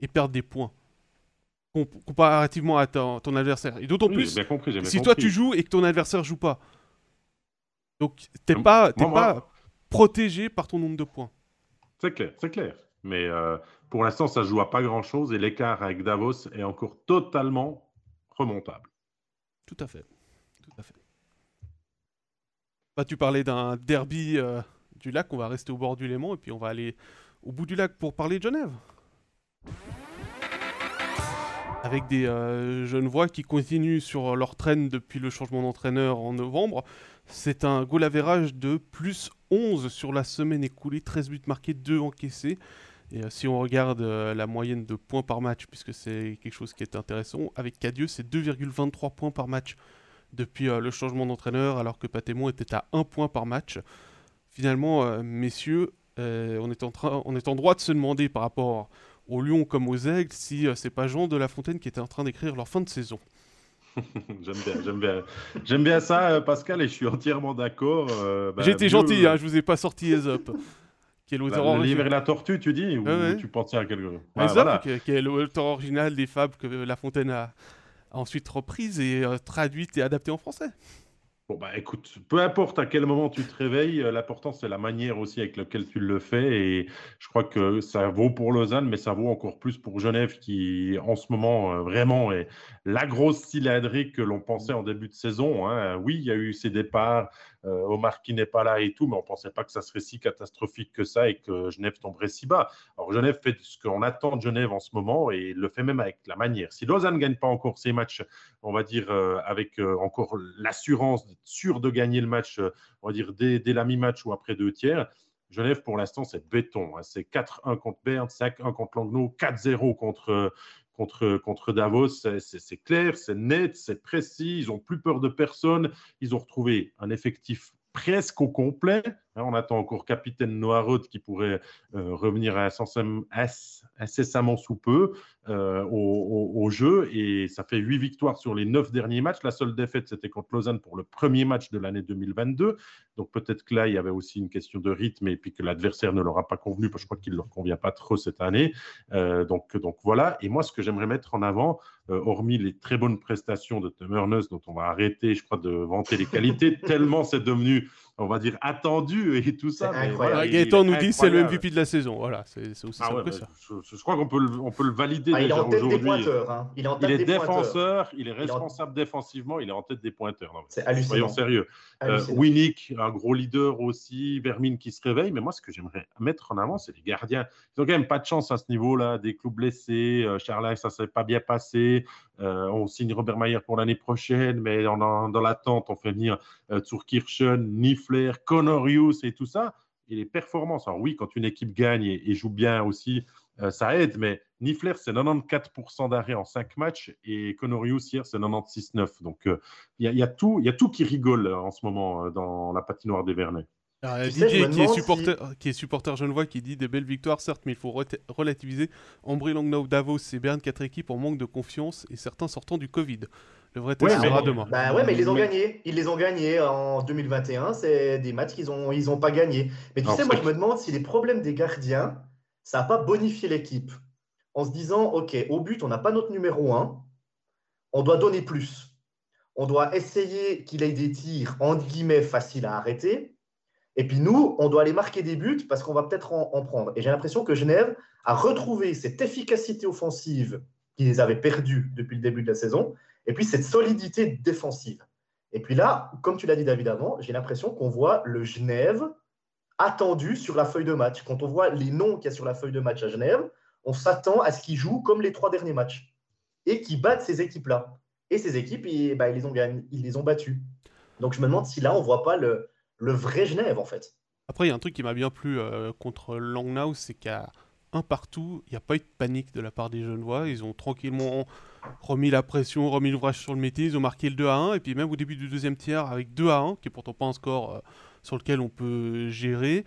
et perdre des points comparativement à ton, adversaire. Et d'autant plus, si toi tu joues et que ton adversaire joue pas. Donc, t'es pas, pas protégé par ton nombre de points. C'est clair, c'est clair. Mais euh, pour l'instant, ça joue à pas grand-chose et l'écart avec Davos est encore totalement remontable. Tout à fait. Tout à fait. Bah, tu parlais d'un derby euh, du lac, on va rester au bord du Léman et puis on va aller au bout du lac pour parler de Genève avec des euh, jeunes voix qui continuent sur leur traîne depuis le changement d'entraîneur en novembre. C'est un goal average de plus 11 sur la semaine écoulée, 13 buts marqués, 2 encaissés. Et euh, si on regarde euh, la moyenne de points par match, puisque c'est quelque chose qui est intéressant, avec Cadieux, c'est 2,23 points par match depuis le changement d'entraîneur, alors que Patémon était à 1 point par match. Finalement, messieurs, on, est en on est en droit de se demander par rapport au Lyon comme aux Aigles si euh, c'est pas Jean de La Fontaine qui était en train d'écrire leur fin de saison. j'aime bien, j'aime bien, j'aime bien ça, euh, Pascal, et je suis entièrement d'accord. Euh, bah, été gentil, hein, je vous ai pas sorti Aesop. qui est l'auteur bah, Le livre et la tortue, tu dis, ou tu pensais à quelque chose? Bah, qui, est l'auteur original des fables que La Fontaine a, ensuite reprises et traduites et adaptées en français. Bon, bah écoute, peu importe à quel moment tu te réveilles, euh, l'important c'est la manière aussi avec laquelle tu le fais. Et je crois que ça vaut pour Lausanne, mais ça vaut encore plus pour Genève qui, en ce moment, euh, vraiment est la grosse cylindrée que l'on pensait en début de saison. Hein. Oui, il y a eu ces départs, Omar qui n'est pas là et tout, mais on ne pensait pas que ça serait si catastrophique que ça et que Genève tomberait si bas. Alors Genève fait ce qu'on attend de Genève en ce moment et le fait même avec la manière. Si Lausanne ne gagne pas encore ses matchs, on va dire euh, avec euh, encore l'assurance d'être sûr de gagner le match, on va dire dès, la mi-match ou après deux tiers, Genève, pour l'instant, c'est béton. Hein. C'est 4-1 contre Berne, 5-1 contre Langnau, 4-0 contre, contre, Davos. C'est clair, c'est net, c'est précis. Ils n'ont plus peur de personne. Ils ont retrouvé un effectif presque au complet. Hein, on attend encore capitaine Noirod qui pourrait euh, revenir incessamment sous peu euh, au, jeu. Et ça fait huit victoires sur les neuf derniers matchs. La seule défaite, c'était contre Lausanne pour le premier match de l'année 2022. Donc peut-être que là, il y avait aussi une question de rythme et puis que l'adversaire ne leur a pas convenu, parce que je crois qu'il ne leur convient pas trop cette année. Euh, donc, donc voilà. Et moi, ce que j'aimerais mettre en avant, hormis les très bonnes prestations de Tom dont on va arrêter, je crois, de vanter les qualités, tellement c'est devenu on va dire, attendu et tout ça. Voilà, Gaëtan nous dit c'est le MVP de la saison. Voilà, c'est aussi ah que ça. Je, crois qu'on peut, le, on peut le valider ah, déjà aujourd'hui. Hein. Il, il est défenseur, il est responsable défensivement, il est en tête des pointeurs. C'est hallucinant. Soyons sérieux. Euh, Winnick, un gros leader aussi, Vermine qui se réveille. Mais moi, ce que j'aimerais mettre en avant, c'est les gardiens. Ils ont quand même pas de chance à ce niveau-là. Des clous blessés. Euh, Charles, ça s'est pas bien passé. Euh, on signe Robert Mayer pour l'année prochaine, mais dans, dans l'attente, on fait venir euh, Zurkirchen, Nifler, Conorius et tout ça. Et les performances, alors oui, quand une équipe gagne et, joue bien aussi, euh, ça aide, mais Nifler, c'est 94% d'arrêt en 5 matchs et Conorius, hier, c'est 96,9. Donc, il y, a tout, y a tout qui rigole en ce moment dans la patinoire des Vernets. Didier, qui, est supporter, qui est supporter genevois, qui dit des belles victoires, certes, mais il faut relativiser. Ambry, Langnau, Davos et Berne, quatre équipes en manque de confiance et certains sortant du Covid. Le vrai test sera demain. Bah ouais, mais ils les ont gagnés. Ils les ont gagnés en 2021. C'est des matchs qu'ils n'ont ils ont pas gagnés. Mais tu sais, moi, je me demande si les problèmes des gardiens, ça n'a pas bonifié l'équipe. En se disant, OK, au but, on n'a pas notre numéro 1. On doit donner plus. On doit essayer qu'il ait des tirs, entre guillemets, faciles à arrêter et puis nous, on doit aller marquer des buts parce qu'on va peut-être en, prendre. Et j'ai l'impression que Genève a retrouvé cette efficacité offensive qu'ils avaient perdue depuis le début de la saison, et puis cette solidité défensive. Et puis là, comme tu l'as dit David avant, j'ai l'impression qu'on voit le Genève attendu sur la feuille de match. Quand on voit les noms qu'il y a sur la feuille de match à Genève, on s'attend à ce qu'ils jouent comme les trois derniers matchs et qu'ils battent ces équipes-là. Et ces équipes, ils, bah, les ont ils les ont battues. Donc je me demande si là, on ne voit pas le, le vrai Genève, en fait. Après, il y a un truc qui m'a bien plu euh, contre Langnau, c'est qu'à un partout, il n'y a pas eu de panique de la part des Genevois. Ils ont tranquillement remis la pression, remis l'ouvrage sur le métier. Ils ont marqué le 2 à 1. Et puis même au début du deuxième tiers, avec 2 à 1, qui est pourtant pas un score euh, sur lequel on peut gérer,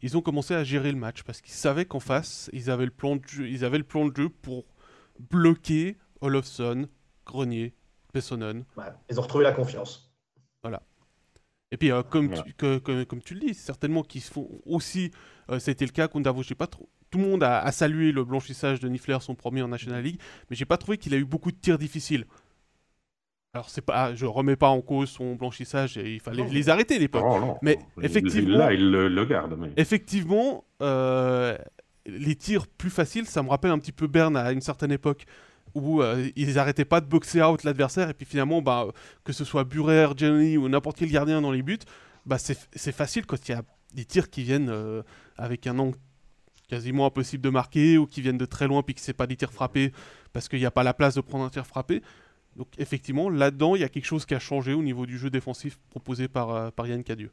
ils ont commencé à gérer le match parce qu'ils savaient qu'en face, ils avaient, le plan de jeu, ils avaient le plan de jeu pour bloquer Olofsson, Grenier, Pessonen. ils ont retrouvé la confiance. Et puis, euh, comme, tu, comme, tu le dis, certainement qu'ils font aussi, euh, ça a été le cas contre Davos, pas trop. Tout le monde a, salué le blanchissage de Niffler, son premier en National League, mais j'ai pas trouvé qu'il a eu beaucoup de tirs difficiles. Alors c'est pas, je remets pas en cause son blanchissage, il fallait les arrêter à l'époque. Mais effectivement, là il le, garde. Effectivement, euh, les tirs plus faciles, ça me rappelle un petit peu Berne à une certaine époque où euh, ils n'arrêtaient pas de boxer out l'adversaire et puis finalement bah, que ce soit Burer, Jenny ou n'importe quel gardien dans les buts, bah, c'est facile quand il y a des tirs qui viennent euh, avec un angle quasiment impossible de marquer ou qui viennent de très loin puis que c'est pas des tirs frappés parce qu'il n'y a pas la place de prendre un tir frappé. Donc effectivement, là-dedans, il y a quelque chose qui a changé au niveau du jeu défensif proposé par, euh, par Yann Cadieux.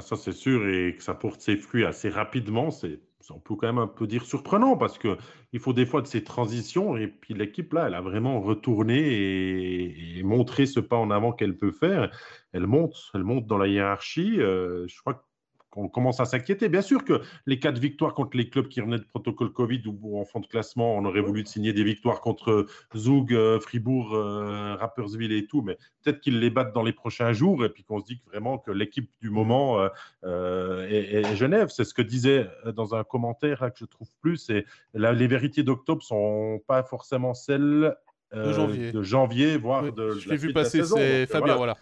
Ça, c'est sûr, et que ça porte ses fruits assez rapidement, c'est on peut quand même un peu dire surprenant parce que il faut des fois de ces transitions et puis l'équipe là, elle a vraiment retourné et, montré ce pas en avant qu'elle peut faire. Elle monte, elle monte dans la hiérarchie. Euh, je crois que on commence à s'inquiéter. Bien sûr que les quatre victoires contre les clubs qui revenaient de protocole Covid ou en fond de classement, on aurait voulu signer des victoires contre Zoug, euh, Fribourg, euh, Rappersville et tout, mais peut-être qu'ils les battent dans les prochains jours et puis qu'on se dit vraiment que l'équipe du moment euh, est, Genève. C'est ce que disait dans un commentaire que je trouve plus. Et les vérités d'octobre sont pas forcément celles de janvier, voire de. Je l'ai vu passer, c'est Fabien, voilà. Voilà,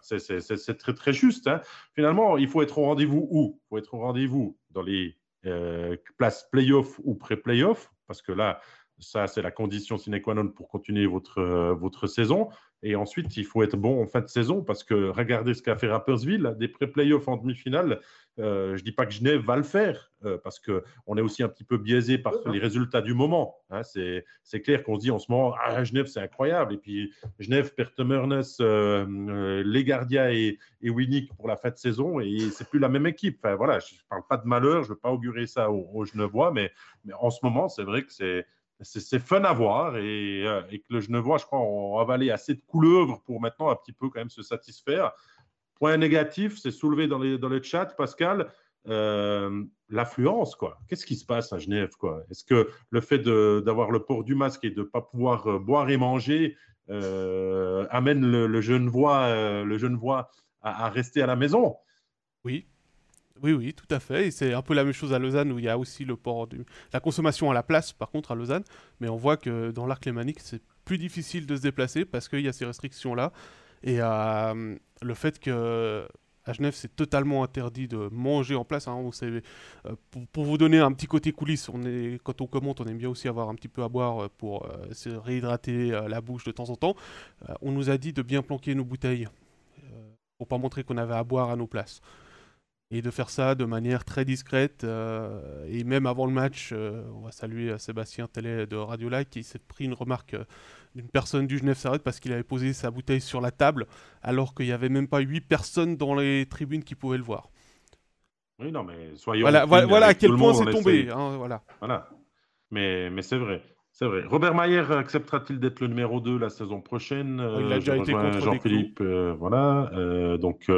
c'est très, très juste. Hein. Finalement, il faut être au rendez-vous où? Il faut être au rendez-vous dans les euh, places play-off ou pré-play-off, parce que là, ça, c'est la condition sine qua non pour continuer votre, euh, votre saison. Et ensuite, il faut être bon en fin de saison parce que regardez ce qu'a fait Rappersville, des pré-playoffs en demi-finale. Euh, je ne dis pas que Genève va le faire euh, parce qu'on est aussi un petit peu biaisé par les résultats du moment. Hein. c'est clair qu'on se dit en ce moment, ah, Genève, c'est incroyable. Et puis Genève, Pertemernes, euh, Les Gardia et, et Winnick pour la fin de saison. Et c'est plus la même équipe. Enfin, voilà, je ne parle pas de malheur, je ne veux pas augurer ça aux, aux Genevois, mais, mais en ce moment, c'est vrai que c'est c'est fun à voir et, euh, que le Genevois, je crois, ont avalé assez de couleuvres pour maintenant un petit peu quand même se satisfaire. Point négatif, c'est soulevé dans, les, dans le chat, Pascal, euh, l'affluence, quoi. Qu'est-ce qui se passe à Genève, quoi? Est-ce que le fait d'avoir le port du masque et de ne pas pouvoir euh, boire et manger amène le, le Genevois, le Genevois à, rester à la maison? Oui, oui, oui, tout à fait. C'est un peu la même chose à Lausanne où il y a aussi le port. La consommation à la place, par contre, à Lausanne. Mais on voit que dans l'arc lémanique, c'est plus difficile de se déplacer parce qu'il y a ces restrictions-là. Et euh, le fait que à Genève, c'est totalement interdit de manger en place. Hein. Euh, pour, vous donner un petit côté coulisses, on est, quand on commente, on aime bien aussi avoir un petit peu à boire pour euh, se réhydrater la bouche de temps en temps. on nous a dit de bien planquer nos bouteilles pour pas montrer qu'on avait à boire à nos places et de faire ça de manière très discrète. Euh, et même avant le match, euh, on va saluer euh, Sébastien Tellet de Radio Like qui s'est pris une remarque d'une personne du Genève Sarret parce qu'il avait posé sa bouteille sur la table alors qu'il n'y avait même pas huit personnes dans les tribunes qui pouvaient le voir. Oui, non, mais soyons. Voilà, voilà, à quel point c'est tombé. Hein, voilà. voilà. Mais, mais c'est vrai. C'est vrai. Robert Mayer acceptera-t-il d'être le numéro 2 la saison prochaine? Il a déjà été contre Jean-Philippe, voilà. donc,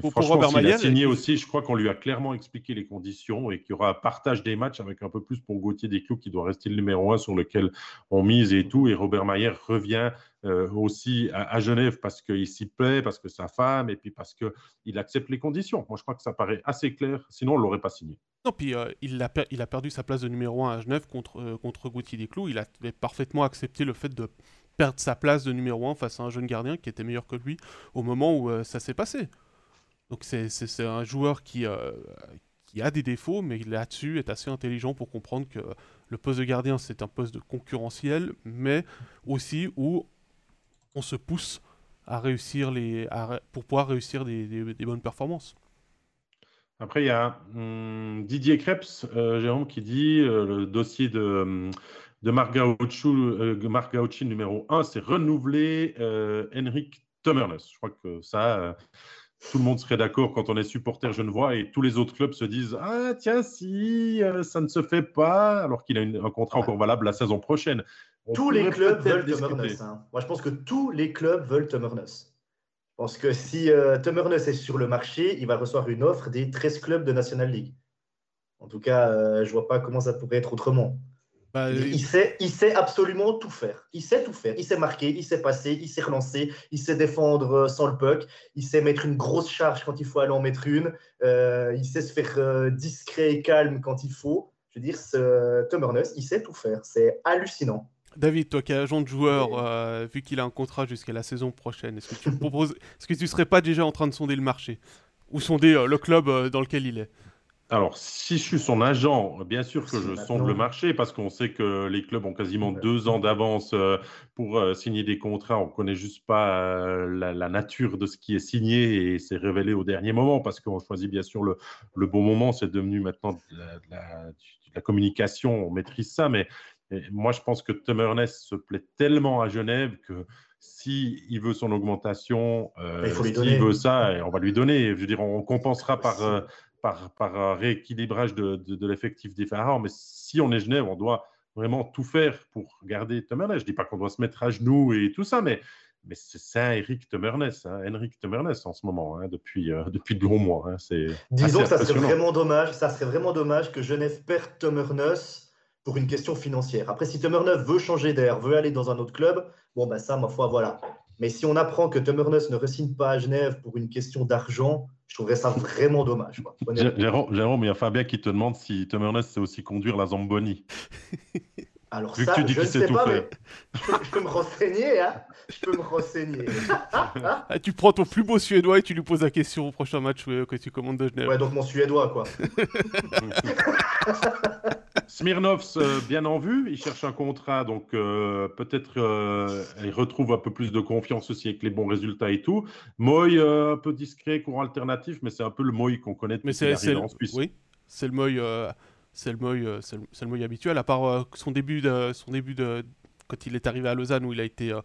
franchement, Robert Mayer, a signé aussi, je crois qu'on lui a clairement expliqué les conditions et qu'il y aura un partage des matchs avec un peu plus pour Gauthier Desclous qui doit rester le numéro 1 sur lequel on mise et tout. Et Robert Mayer revient euh, aussi à, Genève parce qu'il s'y plaît, parce que sa femme, et puis parce qu'il accepte les conditions. Moi, je crois que ça paraît assez clair, sinon on ne l'aurait pas signé. Non, puis euh, il, a il, a perdu sa place de numéro 1 à Genève contre, euh, contre Gauthier. Il avait parfaitement accepté le fait de perdre sa place de numéro 1 face à un jeune gardien qui était meilleur que lui au moment où ça s'est passé. Donc c'est un joueur qui, qui a des défauts, mais là-dessus est assez intelligent pour comprendre que le poste de gardien, c'est un poste de concurrentiel, mais aussi où on se pousse à réussir les, pour pouvoir réussir des, bonnes performances. Après, il y a hum, Didier Krebs, euh, Jérôme, qui dit euh, le dossier de, hum, de Marc, Gauchi, euh, numéro 1, c'est renouveler Henrik Tömmernes. Je crois que ça, tout le monde serait d'accord quand on est supporter genevois et tous les autres clubs se disent Ah, tiens, si, ça ne se fait pas, alors qu'il a un contrat encore valable la saison prochaine tous les clubs veulent Tumernus. Hein. Moi, je pense que tous les clubs veulent Tumernus. Je pense que si euh, est sur le marché, il va recevoir une offre des 13 clubs de National League. En tout cas, euh, je ne vois pas comment ça pourrait être autrement. Bah, il, sait, il sait absolument tout faire. Il sait tout faire. Il sait marquer, il sait passer, il sait relancer, il sait défendre euh, sans le puck, il sait mettre une grosse charge quand il faut aller en mettre une, euh, il sait se faire discret et calme quand il faut. Je veux dire, ce, il sait tout faire. C'est hallucinant. David, toi qui es agent de joueur, euh, vu qu'il a un contrat jusqu'à la saison prochaine, est-ce que tu proposes, est-ce que tu serais pas déjà en train de sonder le marché? Ou sonder euh, le club euh, dans lequel il est? Alors, si je suis son agent, bien sûr que je sonde le marché parce qu'on sait que les clubs ont quasiment deux ans d'avance pour signer des contrats. On ne connaît juste pas la, nature de ce qui est signé et c'est révélé au dernier moment parce qu'on choisit bien sûr le, bon moment. C'est devenu maintenant de la, communication, on maîtrise ça, mais moi, je pense que Tummernes se plaît tellement à Genève que s'il il veut son augmentation, euh, s'il veut ça, on va lui donner. Je veux dire, on compensera par, euh, par, par un rééquilibrage de, de, l'effectif des Pharaons. Mais si on est Genève, on doit vraiment tout faire pour garder Tummernes. Je ne dis pas qu'on doit se mettre à genoux et tout ça, mais, mais c'est ça, Eric Temernes, hein, Henrik Temernes en ce moment, hein, depuis, euh, depuis de longs mois. Hein, Disons que ça serait vraiment dommage, ça serait vraiment dommage que Genève perde Temernes pour une question financière. Après, si Neuf veut changer d'air, veut aller dans un autre club, bon, ben ça, ma foi, voilà. Mais si on apprend que Neuf ne resigne pas à Genève pour une question d'argent, je trouverais ça vraiment dommage. Jérôme, il y a Fabien qui te demande si Neuf sait aussi conduire la Zamboni. Alors ça, je ne sais pas, mais je peux, me renseigner. Hein je peux me renseigner. Ah, tu prends ton plus beau suédois et tu lui poses la question au prochain match que tu commandes de Genève. Ouais, donc mon suédois, quoi. Smirnov, euh, bien en vue, il cherche un contrat, donc euh, peut-être euh, il retrouve un peu plus de confiance aussi avec les bons résultats et tout. Moy, un peu discret, courant alternatif, mais c'est un peu le Moy qu'on connaît depuis mais c'est, en Suisse. Oui, c'est le Moy, c'est le Moy, c'est le, Moy habituel, à part son début, de, son début de, quand il est arrivé à Lausanne où il a été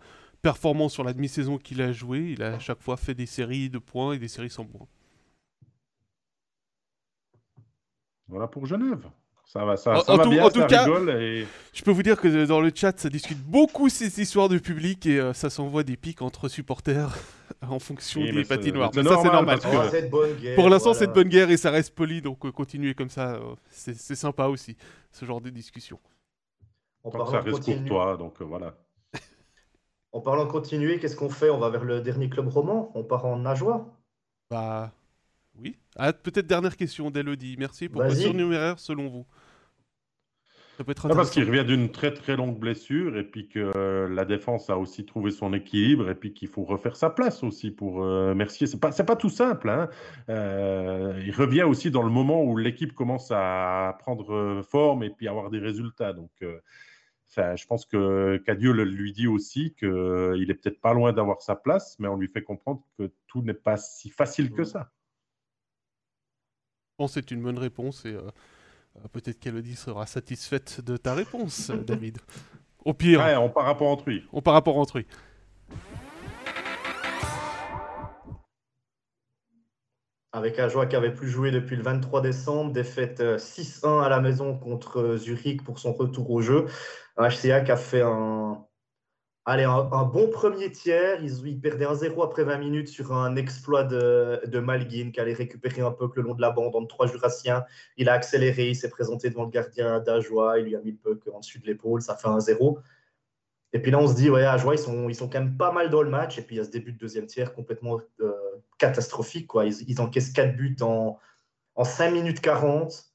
performant sur la demi-saison qu'il a joué, il a à chaque fois fait des séries de points et des séries sans points. Voilà pour Genève. Ça va, ça, ça va bien, ça rigole. Et... Je peux vous dire que dans le chat, ça discute beaucoup ces histoires de public et euh, ça s'envoie des pics entre supporters en fonction des patinoires. Mais ça, c'est normal. Pour l'instant, c'est de bonne guerre et ça reste poli, donc euh, continuer comme ça, euh, c'est sympa aussi, ce genre de discussion. En donc ça reste pour toi, donc voilà. en parlant de continuer, qu'est-ce qu'on fait? On va vers le dernier club roman? On part en nageois Bah, oui. Ah, peut-être dernière question d'Elodie. Merci. Pourquoi surnuméraire selon vous parce qu'il revient d'une très très longue blessure et puis que la défense a aussi trouvé son équilibre et puis qu'il faut refaire sa place aussi pour euh, Mercier. C'est pas pas tout simple. Hein. Euh, il revient aussi dans le moment où l'équipe commence à prendre forme et puis avoir des résultats. Donc euh, je pense que Cadieux lui dit aussi qu'il est peut-être pas loin d'avoir sa place, mais on lui fait comprendre que tout n'est pas si facile que ça. Je pense que c'est une bonne réponse et euh, peut-être qu'Elodie sera satisfaite de ta réponse, David. Au pire. Ouais, on par rapport entre lui. On par rapport entre lui. avec Ajoie qui avait plus joué depuis le 23 décembre, défaite 6-1 à la maison contre Zurich pour son retour au jeu. HCA qui a fait un, Allez, un, bon premier tiers. Ils, perdaient 1-0 après 20 minutes sur un exploit de, de, Malguin qui allait récupérer un peu le long de la bande entre trois Jurassiens. Il a accéléré, il s'est présenté devant le gardien d'Ajoie, il lui a mis le puck en dessus de l'épaule, ça fait 1-0. Et puis là, on se dit, ouais, Ajoie, ils sont, ils sont quand même pas mal dans le match. Et puis il y a ce début de deuxième tiers complètement euh, catastrophique. Quoi. Ils, ils, encaissent 4 buts en, en 5 minutes 40.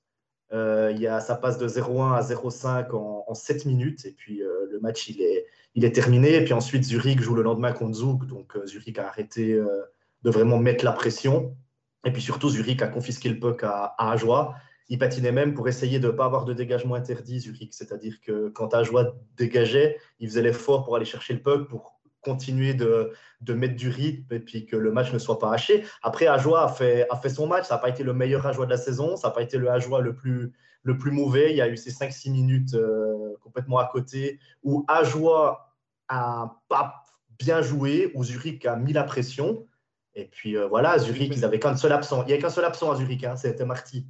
Euh, y a, ça passe de 0-1 à 0-5 en, en, 7 minutes. Et puis euh, le match, il est il est terminé. Et puis ensuite, Zurich joue le lendemain contre Zug. Donc euh, Zurich a arrêté euh, de vraiment mettre la pression. Et puis surtout, Zurich a confisqué le puck à, à Ajoie. Il patinait même pour essayer de ne pas avoir de dégagement interdit, Zurich. C'est-à-dire que quand Ajoie dégageait, il faisait l'effort pour aller chercher le puck, pour continuer de, de, mettre du rythme et puis que le match ne soit pas haché. Après, Ajoie a fait, a fait son match. Ça n'a pas été le meilleur Ajoie de la saison. Ça n'a pas été le Ajoie le plus, le plus mauvais. Il y a eu ces 5-6 minutes euh, complètement à côté où Ajoie a pas bien joué, où Zurich a mis la pression. Et puis euh, voilà, Zurich, ils avaient qu'un seul absent. Il n'y avait qu'un seul absent à Zurich, hein, c'était Marty.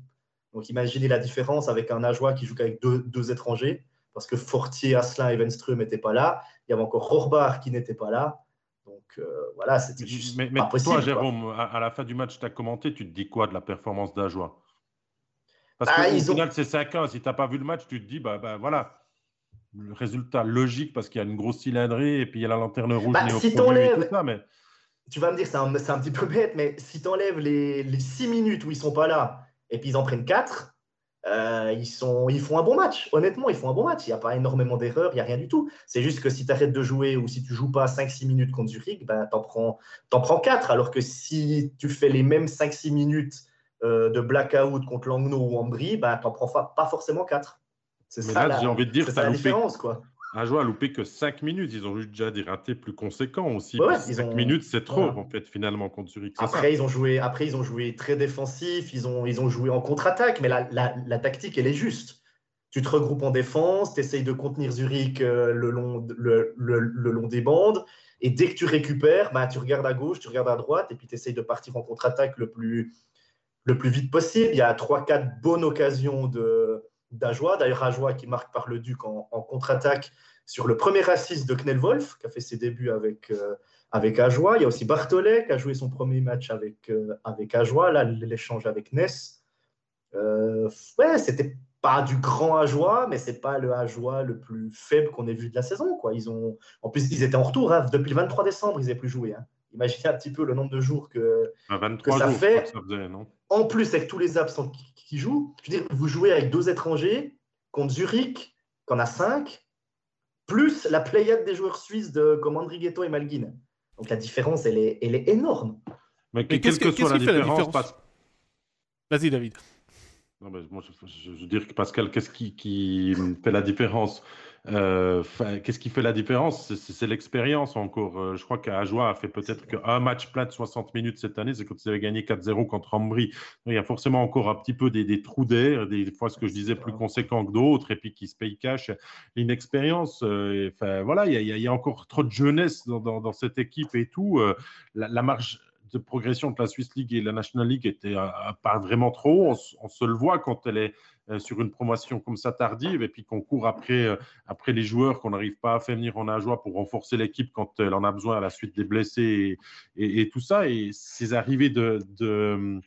Donc imaginez la différence avec un Ajoie qui joue qu'avec deux, deux, étrangers, parce que Fortier, Asselin et Wenström n'étaient pas là. Il y avait encore Rohrbar qui n'était pas là. Donc euh, voilà, c'était juste mais, mais Toi, Jérôme, à, la fin du match, tu as commenté, tu te dis quoi de la performance d'Ajoie? Parce bah, qu'au final, c'est 5-1. Si tu n'as pas vu le match, tu te dis, bah, bah voilà, le résultat logique parce qu'il y a une grosse cylindrée et puis il y a la lanterne rouge bah, si mais... Tu vas me dire, c'est un, un, petit peu bête, mais si tu enlèves les, les 6 minutes où ils sont pas là et puis ils en prennent 4, euh, ils, sont, ils font un bon match. Honnêtement, ils font un bon match. Il n'y a pas énormément d'erreurs, il n'y a rien du tout. C'est juste que si tu arrêtes de jouer ou si tu joues pas 5-6 minutes contre Zurich, ben, tu en, prends, en prends 4. Alors que si tu fais les mêmes 5-6 minutes euh, de blackout contre Langnau ou Ambry, ben, tu n'en prends pas forcément 4. C'est ça, là, j'ai envie de dire, ça la différence, quoi. Un joueur a loupé que 5 minutes. Ils ont eu déjà des ratés plus conséquents aussi. 5 minutes, c'est trop, en fait, finalement, contre Zurich. Après ils, ont joué, après, ils ont joué très défensif. Ils ont, ils ont joué en contre-attaque. Mais la, la, la, tactique, elle est juste. Tu te regroupes en défense, tu essayes de contenir Zurich euh, le, long, le, le, le, long des bandes. Et dès que tu récupères, bah, tu regardes à gauche, tu regardes à droite. Et puis, tu essayes de partir en contre-attaque le plus, le plus vite possible. Il y a 3-4 bonnes occasions de d'Ajoie. D'ailleurs, Ajoie qui marque par le Duc en, contre-attaque sur le premier assist de Knell Wolf, qui a fait ses débuts avec, euh, avec Ajoie. Il y a aussi Barthollet qui a joué son premier match avec, euh, avec Ajoie. Là, l'échange avec Ness. Euh, ouais, c'était pas du grand Ajoie, mais c'est pas le Ajoie le plus faible qu'on ait vu de la saison. Quoi. Ils ont... En plus, ils étaient en retour. Hein. Depuis le 23 décembre, ils n'avaient plus joué. Hein. Imaginez un petit peu le nombre de jours que, ah, ça fait. en plus, avec tous les absents qui jouent. Je veux dire, vous jouez avec deux étrangers contre Zurich, qu'on a cinq, plus la pléiade des joueurs suisses de, comme Andrighetto et Malguin. Donc la différence, elle est, elle est énorme. Mais, quelle que soit la différence, Vas-y, David. Non, mais moi, je, veux dire que Pascal, qu'est-ce qui, qui, fait la différence? Euh, Qu'est-ce qui fait la différence? C'est l'expérience encore. Euh, je crois qu'Ajoie a fait peut-être qu'un match plat de 60 minutes cette année, c'est quand ils avaient gagné 4-0 contre Ambry. Il y a forcément encore un petit peu des, des trous d'air, des fois ce que je disais plus conséquents que d'autres, et puis qui se payent cash. L'inexpérience, euh, enfin, voilà, il y, a, il y, a, encore trop de jeunesse dans, dans, dans cette équipe et tout. La, la marge de progression de la Swiss League et la National League était pas vraiment trop. On, se le voit quand elle est euh, sur une promotion comme ça tardive et puis qu'on court après, euh, après les joueurs qu'on n'arrive pas à faire venir en joie pour renforcer l'équipe quand elle en a besoin à la suite des blessés et, tout ça. Et ces arrivées de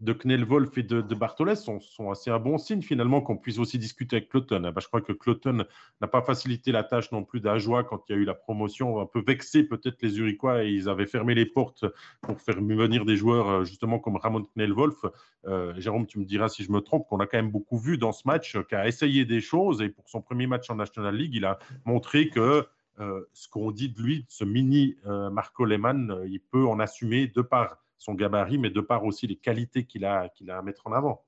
de Knell-Wolf et de, de sont, sont, assez un bon signe finalement qu'on puisse aussi discuter avec Cloton. Ah bah, je crois que Cloton n'a pas facilité la tâche non plus d'Ajoie quand il y a eu la promotion, un peu vexé peut-être les Uriquois et ils avaient fermé les portes pour faire venir des joueurs euh, justement comme Ramon Knell-Wolf. Euh, Jérôme, tu me diras si je me trompe, qu'on a quand même beaucoup vu dans ce match, qui a essayé des choses et pour son premier match en National League, il a montré que euh, ce qu'on dit de lui, ce mini Marco Lehmann, il peut en assumer de part son gabarit, mais de part aussi les qualités qu'il a, qu'il a à mettre en avant.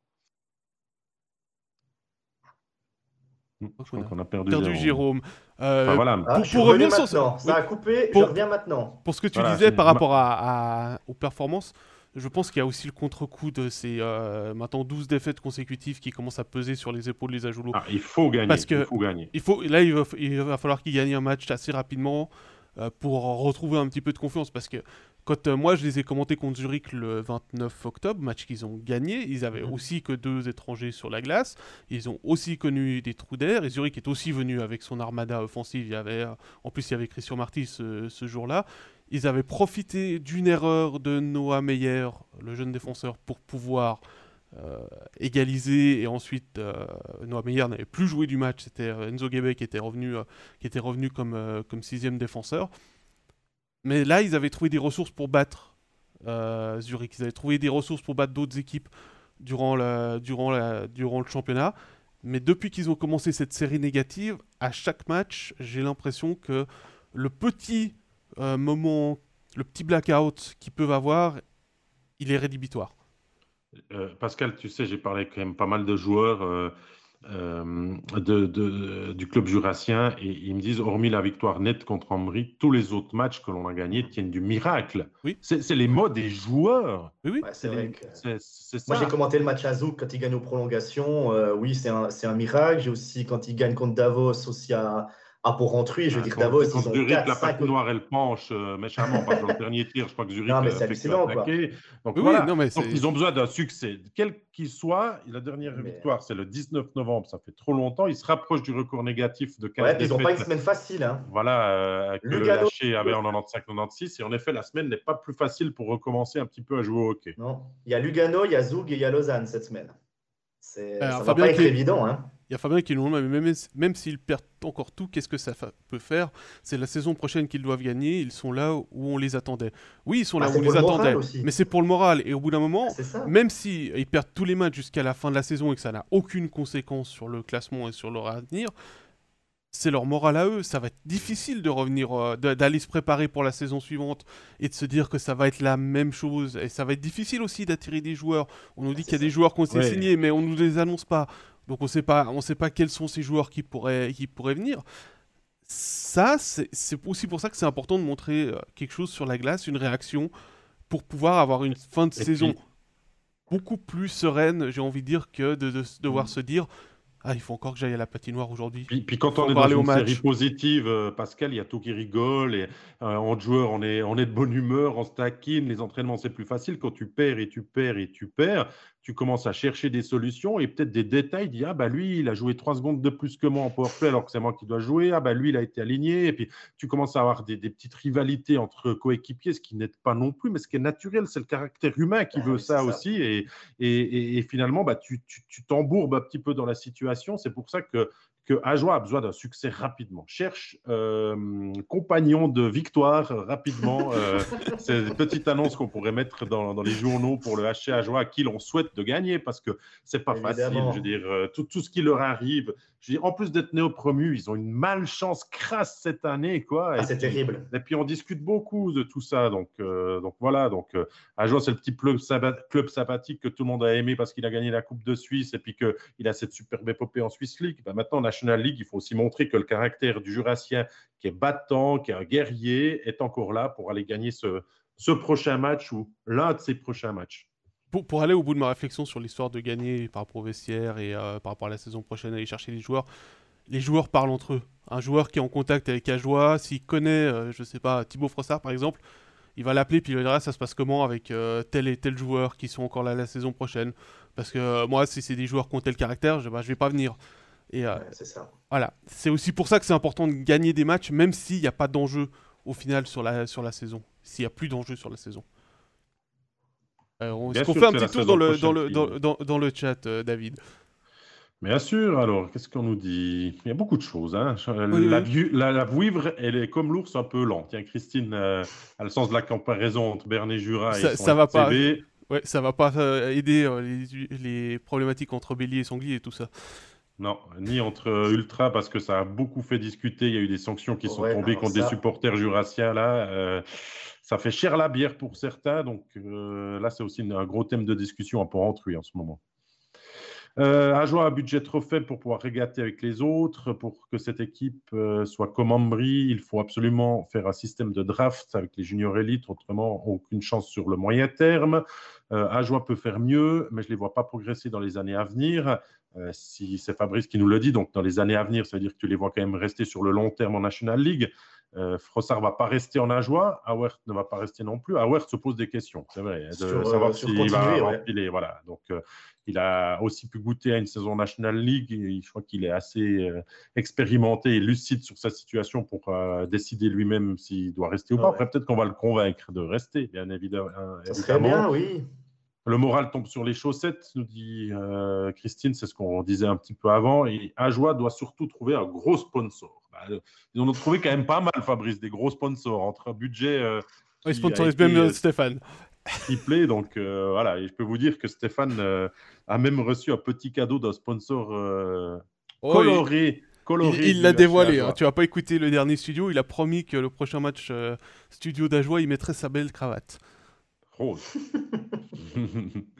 on a perdu, Jérôme. Euh, voilà. Ah, pour, revenir sur ça a coupé, je reviens maintenant. Pour ce que tu disais par rapport à, aux performances, je pense qu'il y a aussi le contre-coup de ces euh, maintenant 12 défaites consécutives qui commencent à peser sur les épaules des Ajoulots. Ah, il faut gagner. Parce que il faut gagner. Il faut, là, il va, falloir qu'il gagne un match assez rapidement euh, pour retrouver un petit peu de confiance. Parce que quand euh, moi je les ai commentés contre Zurich le 29 octobre, match qu'ils ont gagné, ils avaient mhm. aussi que deux étrangers sur la glace, ils ont aussi connu des trous d'air, et Zurich est aussi venu avec son armada offensive, il y avait, euh, en plus il y avait Christian Marty ce, jour-là, ils avaient profité d'une erreur de Noah Meyer, le jeune défenseur, pour pouvoir euh, égaliser. Et ensuite Noah Meyer n'avait plus joué du match, c'était Enzo Gebe qui était revenu, qui était revenu comme, comme sixième défenseur. Mais là, ils avaient trouvé des ressources pour battre euh, Zurich. Ils avaient trouvé des ressources pour battre d'autres équipes durant, durant, durant le championnat. Mais depuis qu'ils ont commencé cette série négative, à chaque match, j'ai l'impression que le petit euh, moment, le petit blackout qu'ils peuvent avoir, il est rédhibitoire. Euh, Pascal, tu sais, j'ai parlé quand même pas mal de joueurs. Euh, de, du club jurassien et ils me disent, hormis la victoire nette contre Ambry, tous les autres matchs que l'on a gagnés tiennent du miracle. Oui. C'est les mots des joueurs. Oui, oui. c'est vrai Moi, j'ai commenté le match à Zouk quand ils gagnent aux prolongations. Euh, oui, c'est un, un, miracle. J'ai aussi, quand ils gagnent contre Davos, aussi à, ah, pour rentrer, je veux ah, dire, Davos, ils ont Zurich, 4, la patinoire, elle penche euh, méchamment. parce que dans le dernier tir, je crois que Zurich non, mais c'est hallucinant, quoi. Donc, voilà. non, mais Donc, ils ont besoin d'un succès. Quel qu'il soit, la dernière victoire, c'est le 19 novembre, ça fait trop longtemps. Ils se rapprochent du record négatif de 15 Ouais, ils n'ont pas une semaine facile. Hein. Voilà, euh, que le lâché avait en 95-96. Et en effet, la semaine n'est pas plus facile pour recommencer un petit peu à jouer au hockey. Non, il y a Lugano, il y a Zug et il y a Lausanne cette semaine. C'est, ça ne va pas être évident. Hein. Il y a Fabien qui nous demande, même, même s'ils perdent encore tout, qu'est-ce que ça peut faire? C'est la saison prochaine qu'ils doivent gagner, ils sont là où on les attendait. Oui, ils sont là bah, où on les attendait, mais c'est pour le moral. Et au bout d'un moment, même s'ils ils perdent tous les matchs jusqu'à la fin de la saison et que ça n'a aucune conséquence sur le classement et sur leur avenir, c'est leur moral à eux. Ça va être difficile de revenir, euh, d'aller se préparer pour la saison suivante et de se dire que ça va être la même chose. Et ça va être difficile aussi d'attirer des joueurs. On nous dit qu'il y a des joueurs qu'on s'est signés, mais on ne nous les annonce pas. Donc on sait pas, on sait pas quels sont ces joueurs qui pourraient, qui pourraient venir. Ça, c'est aussi pour ça que c'est important de montrer euh, quelque chose sur la glace, une réaction, pour pouvoir avoir une fin de saison beaucoup plus sereine, j'ai envie de dire, que de, devoir mm. se dire ah, il faut encore que j'aille à la patinoire aujourd'hui. Puis, puis, quand on est dans une série positive, euh, Pascal, il y a tout qui rigole. Et euh, en joueur, on est, on est de bonne humeur, on se taquine. Les entraînements, c'est plus facile. Quand tu perds et tu perds et tu perds, tu commences à chercher des solutions et peut-être des détails. Dis, ah bah lui, il a joué trois secondes de plus que moi en powerplay alors que c'est moi qui dois jouer. Ah bah lui, il a été aligné. Et puis tu commences à avoir des, petites rivalités entre coéquipiers, ce qui n'est pas non plus, mais ce qui est naturel, c'est le caractère humain qui ah veut ça, aussi. Et, et, finalement, bah, tu t'embourbes un petit peu dans la situation. C'est pour ça que que Ajoie a besoin d'un succès rapidement. Cherche euh, compagnon de victoire rapidement. Euh, c'est une petite annonce qu'on pourrait mettre dans, les journaux pour le HC Ajoie à qui l'on souhaite de gagner parce que c'est pas facile. Je veux dire, euh, tout, tout, ce qui leur arrive. Je dis, en plus d'être néo-promus, ils ont une malchance crasse cette année. quoi. Ah, c'est terrible. Et puis on discute beaucoup de tout ça. Donc, donc voilà. Donc Ajoie, c'est le petit club, club sympathique que tout le monde a aimé parce qu'il a gagné la Coupe de Suisse et puis qu'il a cette superbe épopée en Swiss League. Ben, maintenant, on a League, il faut aussi montrer que le caractère du Jurassien, qui est battant, qui est un guerrier, est encore là pour aller gagner ce, ce prochain match ou l'un de ces prochains matchs. Pour, pour, aller au bout de ma réflexion sur l'histoire de gagner par rapport au vestiaire et euh, par rapport à la saison prochaine, aller chercher les joueurs, les joueurs parlent entre eux. Un joueur qui est en contact avec Ajoie, s'il connaît, je euh, je sais pas, Thibaut Frossard par exemple, il va l'appeler puis il lui dira ça se passe comment avec euh, tel et tel joueur qui sont encore là la saison prochaine? Parce que moi, si c'est des joueurs qui ont tel caractère, je, bah, je vais pas venir. Et euh, c'est ça. Voilà, c'est aussi pour ça que c'est important de gagner des matchs, même s'il n'y a pas d'enjeu au final sur la, sur la saison, s'il n'y a plus d'enjeu sur la saison. Est-ce qu'on fait un petit tour dans le, dans, le, dans, dans, le chat, euh, David Bien sûr, alors, qu'est-ce qu'on nous dit? Il y a beaucoup de choses. Hein. la, la, la, vouivre, elle est comme l'ours, un peu lente. Tiens, Christine euh, a le sens de la comparaison entre Berne et Jura ça, et ça va pas. Ouais, ça va pas aider les, les, problématiques entre Bélier et Sanglier et tout ça. Non, ni entre Ultra, parce que ça a beaucoup fait discuter. Il y a eu des sanctions qui sont tombées contre des supporters jurassiens. Là, euh, ça fait cher la bière pour certains. Donc euh, là, c'est aussi un gros thème de discussion à Port-Entruy en ce moment. Euh, un budget trop faible pour pouvoir régater avec les autres. Pour que cette équipe euh, soit comme Ambry, il faut absolument faire un système de draft avec les juniors élites. Autrement, aucune chance sur le moyen terme. Euh, Ajoie peut faire mieux, mais je ne les vois pas progresser dans les années à venir. Euh, si c'est Fabrice qui nous le dit, donc dans les années à venir, ça veut dire que tu les vois quand même rester sur le long terme en National League. Euh, Frossard va pas rester en Ajoie, Awert ne va pas rester non plus. Awert se pose des questions, c'est vrai, de Sur, euh, savoir s'il va ouais. Voilà. Donc, euh, il a aussi pu goûter à une saison National League. Et je crois qu'il est assez euh, expérimenté et lucide sur sa situation pour décider lui-même s'il doit rester ou pas. Ouais. Après, peut-être qu'on va le convaincre de rester, bien évidemment. Ça serait bien, oui. Le moral tombe sur les chaussettes, nous dit Christine, c'est ce qu'on disait un petit peu avant. Et Ajoie doit surtout trouver un gros sponsor. Bah, euh, ils en ont trouvé quand même pas mal, Fabrice, des gros sponsors entre un budget euh, Il qui sponsorise a été, même euh, euh, Stéphane. triplé. Donc euh, voilà, et je peux vous dire que Stéphane euh, a même reçu un petit cadeau d'un sponsor euh, Oh, coloré. il- coloré l'a dévoilé. Hein. Tu vas pas écouter le dernier studio. Il a promis que le prochain match euh, studio d'Ajoie, il mettrait sa belle cravate. Rose.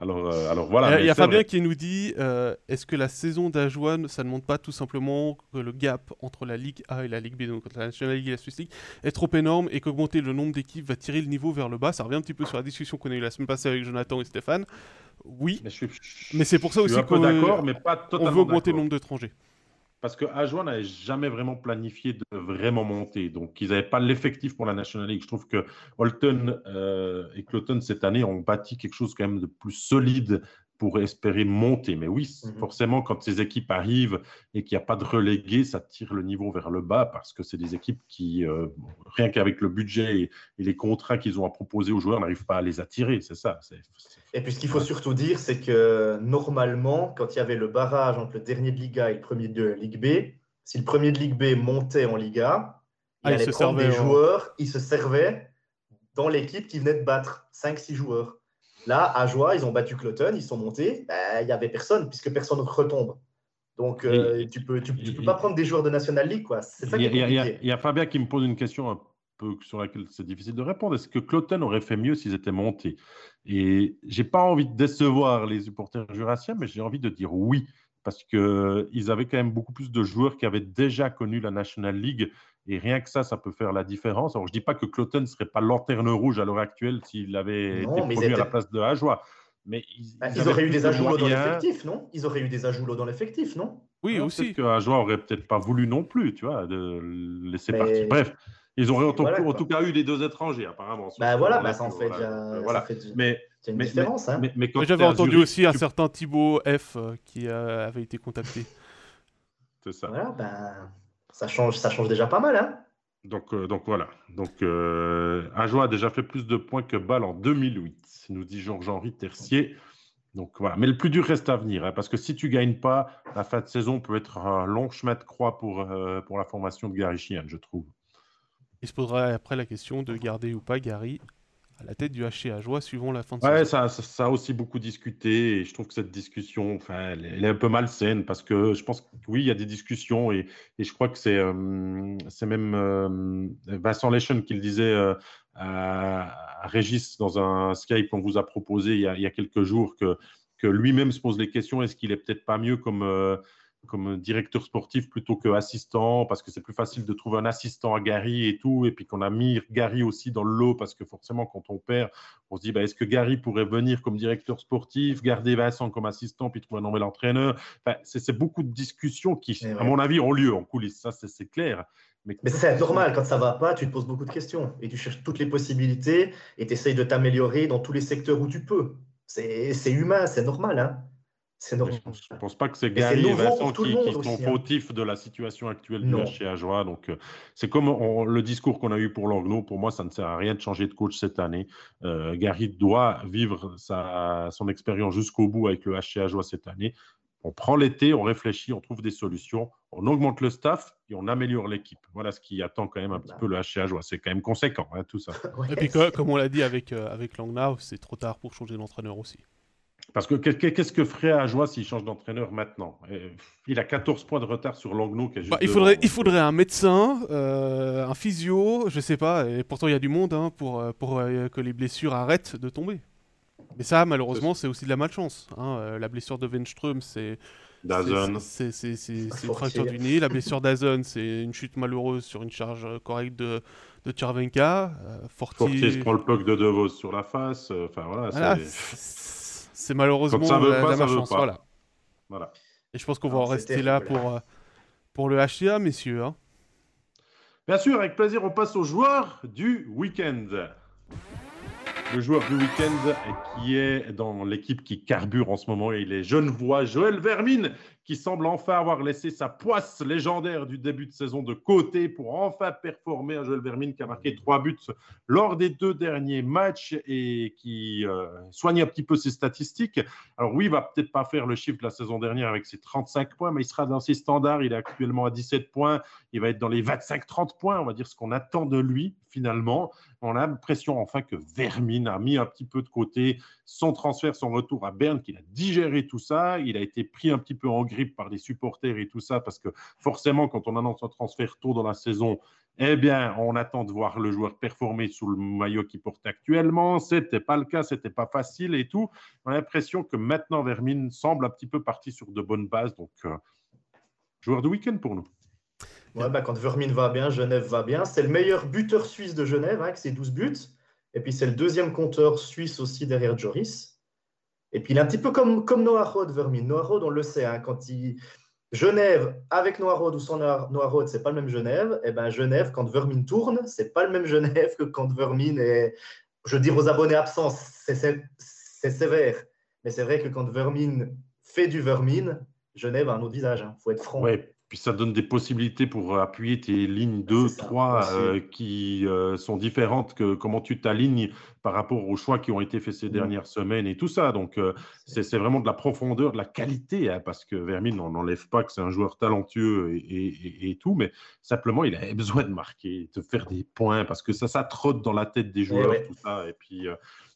alors, euh, alors voilà. Il y a- Fabien vrai. qui nous dit euh, est-ce que la saison d'Ajoie, ça ne montre pas tout simplement que le gap entre la Ligue A et la Ligue B, donc entre la National League et la Swiss League, est trop énorme et qu'augmenter le nombre d'équipes va tirer le niveau vers le bas? Ça revient un petit peu sur la discussion qu'on a eue la semaine passée avec Jonathan et Stéphane. Oui, Mais, mais c'est pour ça aussi qu'on d'accord, mais pas on totalement veut augmenter le nombre d'étrangers. Parce que Ajoie n'avait jamais vraiment planifié de vraiment monter. Donc, ils n'avaient pas l'effectif pour la National League. Je trouve que Holton euh, et Cloton, cette année, ont bâti quelque chose quand même de plus solide pour espérer monter. Mais oui, Mhm. forcément, quand ces équipes arrivent et qu'il n'y a pas de relégués, ça tire le niveau vers le bas parce que c'est des équipes qui, euh, rien qu'avec le budget et, et les contrats qu'ils ont à proposer aux joueurs, n'arrivent pas à les attirer. C'est ça. C'est- Et puis ce qu'il faut surtout dire, c'est que normalement, quand il y avait le barrage entre le dernier de Liga et le premier de Ligue B, si le premier de Ligue B montait en Liga, il Ah, allait prendre des en- joueurs, il se servait dans l'équipe qui venait de battre 5-6 joueurs. Là, à Joie, ils ont battu Cloton, ils sont montés, ben, il n'y avait personne, puisque personne ne retombe. Donc, euh, Et- tu peux, tu, tu et- peux pas prendre des joueurs de National League, Il y, y a- y Fabien qui me pose une question un peu sur laquelle c'est difficile de répondre. Est-ce que Cloton aurait fait mieux s'ils étaient montés? Et j'ai pas envie de décevoir les supporters jurassiens, mais j'ai envie de dire oui, parce qu'ils avaient quand même beaucoup plus de joueurs qui avaient déjà connu la National League. Et rien que ça, ça peut faire la différence. Alors, je dis pas que Cloton ne serait pas lanterne rouge à l'heure actuelle s'il avait Non, été promu à la place de Ajoie. Mais ils, Ben, ils ils avaient auraient eu des de ajouts dans l'effectif, non? Ils auraient eu des ajouts dans l'effectif, non? Oui, aussi. Peut-être qu'un joueur aurait peut-être pas voulu non plus, tu vois, de laisser Mais- partir. Bref, ils auraient en, tout- Voilà, en quoi. tout cas eu les deux étrangers, apparemment. Ben ce voilà, ben ça en fait voilà, voilà. fait du- Mais, c'est une mais- différence. hein. mais, mais quand Mais J'avais entendu Zurich, aussi un certain Thibaut F euh, qui euh, avait été contacté. C'est ça. Voilà, ben, ça, change, ça change déjà pas mal. Hein Donc, euh, donc voilà. Donc, euh, Ajoie a déjà fait plus de points que Bâle en 2008, nous dit Georges-Henri Tercier. Donc voilà. Mais le plus dur reste à venir, hein, parce que si tu gagnes pas, la fin de saison peut être un long chemin de croix pour, euh, pour la formation de Gary Sheehan, je trouve. Il se posera après la question de garder ou pas Gary à la tête du HC à joie suivant la fin de Ouais, saison. ça, ça, ça a aussi beaucoup discuté et je trouve que cette discussion, enfin, elle, est- elle est un peu malsaine parce que je pense que oui, il y a des discussions et, et je crois que c'est euh, c'est même euh, Vincent Leschen qui le disait euh, à, à Régis dans un Skype qu'on vous a proposé il y a, il y a quelques jours que, que lui-même se pose les questions est-ce qu'il est peut-être pas mieux comme, comme directeur sportif plutôt que assistant parce que c'est plus facile de trouver un assistant à Gary et tout et puis qu'on a mis Gary aussi dans le lot parce que forcément quand on perd on se dit, bah, est-ce que Gary pourrait venir comme directeur sportif, garder Vincent comme assistant, puis trouver un nouvel entraîneur? Enfin, c'est, beaucoup de discussions qui, Et à mon avis, ont lieu en coulisses, ça c'est, clair. Mais, Mais c'est normal, quand ça va pas, tu te poses beaucoup de questions et tu cherches toutes les possibilités et tu essayes de t'améliorer dans tous les secteurs où tu peux. C'est c'est humain, c'est normal. Hein c'est normal. je ne pense pas que c'est Gary et Vincent qui, sont aussi, hein. fautifs de la situation actuelle Non. du Ajoie. Donc, euh, c'est comme on- le discours qu'on a eu pour Langnaud. Pour moi, ça ne sert à rien de changer de coach cette année. Euh, Gary doit vivre sa, son expérience jusqu'au bout avec le HC Ajoie cette année. On prend l'été, on réfléchit, on trouve des solutions, on augmente le staff et on améliore l'équipe. Voilà ce qui attend quand même un petit Bah. peu le HC Ajoie. C'est quand même conséquent, hein, tout ça. Ouais, Et puis, co- comme on l'a dit avec, euh, avec Langnau, c'est trop tard pour changer d'entraîneur aussi. Parce que qu'est- qu'est-ce que ferait Ajoie s'il change d'entraîneur maintenant? Euh, Il a 14 points de retard sur Langnaud. Qui est juste Bah, il, devant. faudrait, il faudrait un médecin, euh, un physio, je sais pas, et pourtant il y a du monde hein, pour, euh, pour euh, que les blessures arrêtent de tomber. Mais ça, malheureusement, c'est aussi de la malchance. hein. Euh, la blessure de Wenström, c'est Dazon. c'est- une fracture du nez. La blessure d'Azon, c'est une chute malheureuse sur une charge euh, correcte de, de Tchervenka. Euh, Fortier se prend le puck de De Vos sur la face. euh, Enfin voilà, voilà, c'est- malheureusement Quand ça veut la, pas, la ça veut malchance. pas. Voilà. voilà. Et je pense qu'on va en rester là pour, euh, pour le HCA, messieurs. hein. Bien sûr, avec plaisir, on passe au joueur du week-end. Le joueur du week-end qui est dans l'équipe qui carbure en ce moment, il est Genevois Joël Vermine, qui semble enfin avoir laissé sa poisse légendaire du début de saison de côté pour enfin performer. Un Joël Vermine qui a marqué trois buts lors des deux derniers matchs et qui euh, soigne un petit peu ses statistiques. Alors oui, il va peut-être pas faire le chiffre de la saison dernière avec ses 35 points, mais il sera dans ses standards. Il est actuellement à 17 points. Il va être dans les 25-30 points, on va dire ce qu'on attend de lui finalement. On a l'impression enfin que Vermine a mis un petit peu de côté son transfert, son retour à Berne, qu'il a digéré tout ça. Il a été pris un petit peu en par des supporters et tout ça, parce que forcément, quand on annonce un transfert tôt dans la saison, eh bien, on attend de voir le joueur performer sous le maillot qu'il porte actuellement. Ce n'était pas le cas, ce n'était pas facile et tout. On a l'impression que maintenant, Vermine semble un petit peu parti sur de bonnes bases. Donc, euh, joueur de week-end pour nous. Ouais, bah, quand Vermine va bien, Genève va bien. C'est le meilleur buteur suisse de Genève, hein, avec ses 12 buts. Et puis, c'est le deuxième compteur suisse aussi derrière Joris. Et puis, il est un petit peu comme, comme Noah Rod, Vermin. Noah on le sait, hein, quand il. Genève avec Noah ou sans Noah Rod, c'est pas le même Genève. Et eh ben Genève, quand Vermin tourne, c'est pas le même Genève que quand Vermin est. Je veux dire aux abonnés absents, c'est sévère. Mais c'est vrai que quand Vermin fait du Vermin, Genève a un autre visage. Il hein. faut être franc. Puis ça donne des possibilités pour appuyer tes lignes 2, 3 euh, qui euh, sont différentes que comment tu t'alignes par rapport aux choix qui ont été faits ces mmh. dernières semaines et tout ça. Donc euh, c'est vraiment de la profondeur, de la qualité, hein, parce que Vermine, on n'enlève pas que c'est un joueur talentueux et, tout, mais simplement il a besoin de marquer, de faire des points, parce que ça, ça trotte dans la tête des eh joueurs, tout ça. Et puis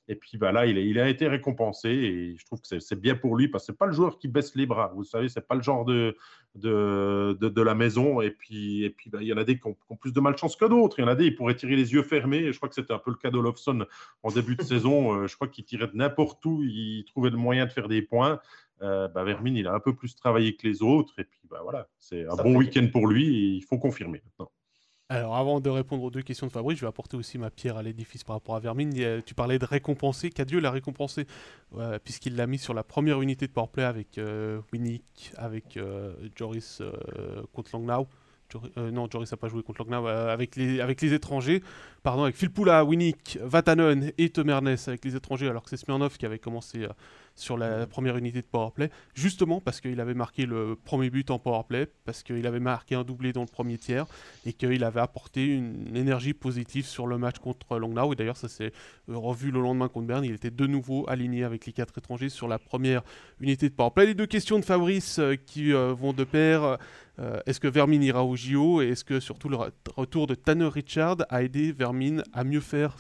et puis bah, là, il a, été récompensé et je trouve que c'est bien pour lui parce que ce n'est pas le joueur qui baisse les bras. Vous savez, ce n'est pas le genre de, de, la maison. Et puis, et puis bah, il y en a des qui ont, plus de malchance que d'autres. Il y en a des qui pourraient tirer les yeux fermés. je crois que c'était un peu le cas d'Olofsson en début de saison. Euh, je crois qu'il tirait de n'importe où. Il trouvait le moyen de faire des points. Euh, bah, Vermine, il a un peu plus travaillé que les autres. Et puis bah, voilà, c'est un bon week-end pour lui et il faut confirmer maintenant. Alors, avant de répondre aux deux questions de Fabrice, je vais apporter aussi ma pierre à l'édifice par rapport à Vermine. Tu parlais de récompenser. Qu'Adieu l'a récompensé, puisqu'il l'a mis sur la première unité de powerplay avec euh, Winnick, avec euh, Joris euh, contre Langnau. non, Joris n'a pas joué contre Langnau, avec, les, avec les étrangers. Pardon, avec Philpoula, Winnick, Vatanen et Temernes avec les étrangers, alors que c'est Smirnov qui avait commencé sur la première unité de powerplay, justement parce qu'il avait marqué le premier but en powerplay, parce qu'il avait marqué un doublé dans le premier tiers, et qu'il avait apporté une énergie positive sur le match contre Longnau. Et d'ailleurs, ça s'est euh, revu le lendemain contre Berne. Il était de nouveau aligné avec les quatre étrangers sur la première unité de powerplay. Les deux questions de Fabrice euh, qui euh, vont de pair. est-ce que Vermin ira au JO et est-ce que surtout le retour de Tanner Richard a aidé Vermin à mieux faire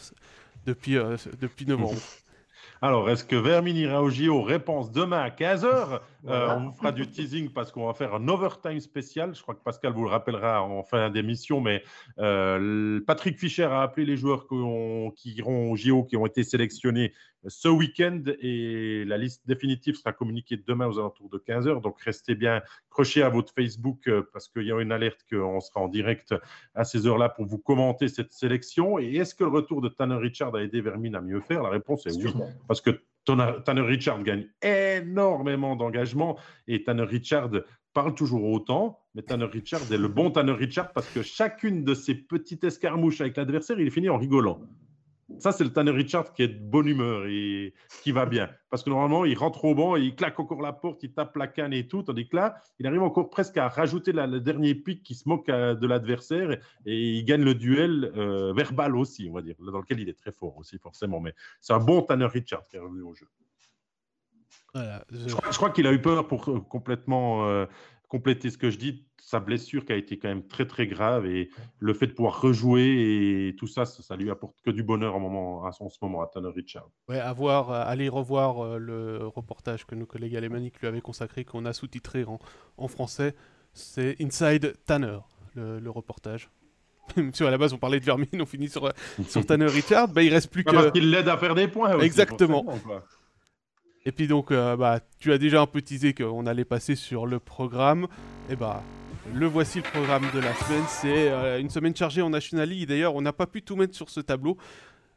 depuis, depuis novembre Alors, est-ce que Vermin ira au JO Réponse demain à 15h. Euh, on vous fera du teasing parce qu'on va faire un overtime spécial. Je crois que Pascal vous le rappellera en fin d'émission, mais euh, Patrick Fischer a appelé les joueurs qui iront au JO, qui ont été sélectionnés ce week-end et la liste définitive sera communiquée demain aux alentours de 15h. Donc restez bien crochés à votre Facebook euh, parce qu'il y a une alerte qu'on sera en direct à ces heures-là pour vous commenter cette sélection. Et est-ce que le retour de Tanner Richard a aidé Vermin à mieux faire? La réponse est oui, parce que Tanner Richard gagne énormément d'engagement et Tanner Richard parle toujours autant, mais Tanner Richard est le bon Tanner Richard parce que chacune de ces petites escarmouches avec l'adversaire, il finit en rigolant. Ça, c'est le Tanner Richard qui est de bonne humeur et qui va bien. Parce que normalement, il rentre au banc, il claque encore la porte, il tape la canne et tout. Tandis que là, il arrive encore presque à rajouter le dernier pic qui se moque euh, de l'adversaire et il gagne le duel euh, verbal aussi, on va dire, dans lequel il est très fort aussi, forcément. Mais c'est un bon Tanner Richard qui est revenu au jeu. je... crois, qu'il a eu peur pour euh, complètement compléter ce que je dis, sa blessure qui a été quand même très très grave et le fait de pouvoir rejouer et tout ça, ça, lui apporte que du bonheur en, moment, à, ce moment à Tanner Richard. Ouais, à voir, euh, aller revoir euh, le reportage que nos collègues alémaniques lui avaient consacré, qu'on a sous-titré en, en, français, c'est Inside Tanner, le, reportage. Même si à la base on parlait de Vermine, on finit sur, sur Tanner Richard, bah, il reste plus que. Parce qu'il l'aide à faire des points. Aussi, Exactement. Et puis donc, euh, bah, tu as déjà un peu teasé qu'on allait passer sur le programme. Et bah, le voici le programme de la semaine. C'est euh, une semaine chargée en National League. D'ailleurs, on n'a pas pu tout mettre sur ce tableau.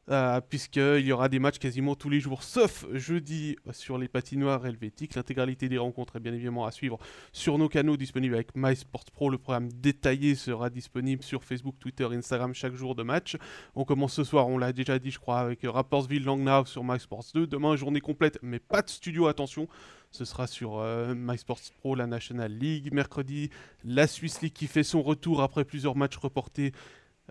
Euh, puisqu'il y aura des matchs quasiment tous les jours, sauf jeudi sur les patinoires helvétiques. L'intégralité des rencontres est bien évidemment à suivre sur nos canaux disponibles avec MySports Pro. Le programme détaillé sera disponible sur Facebook, Twitter, Instagram chaque jour de match. On commence ce soir, on l'a déjà dit, je crois, avec Rappersville Langnau sur MySports 2. Demain, journée complète, mais pas de studio, attention. Ce sera sur euh, MySports Pro, la National League. Mercredi, la Swiss League qui fait son retour après plusieurs matchs reportés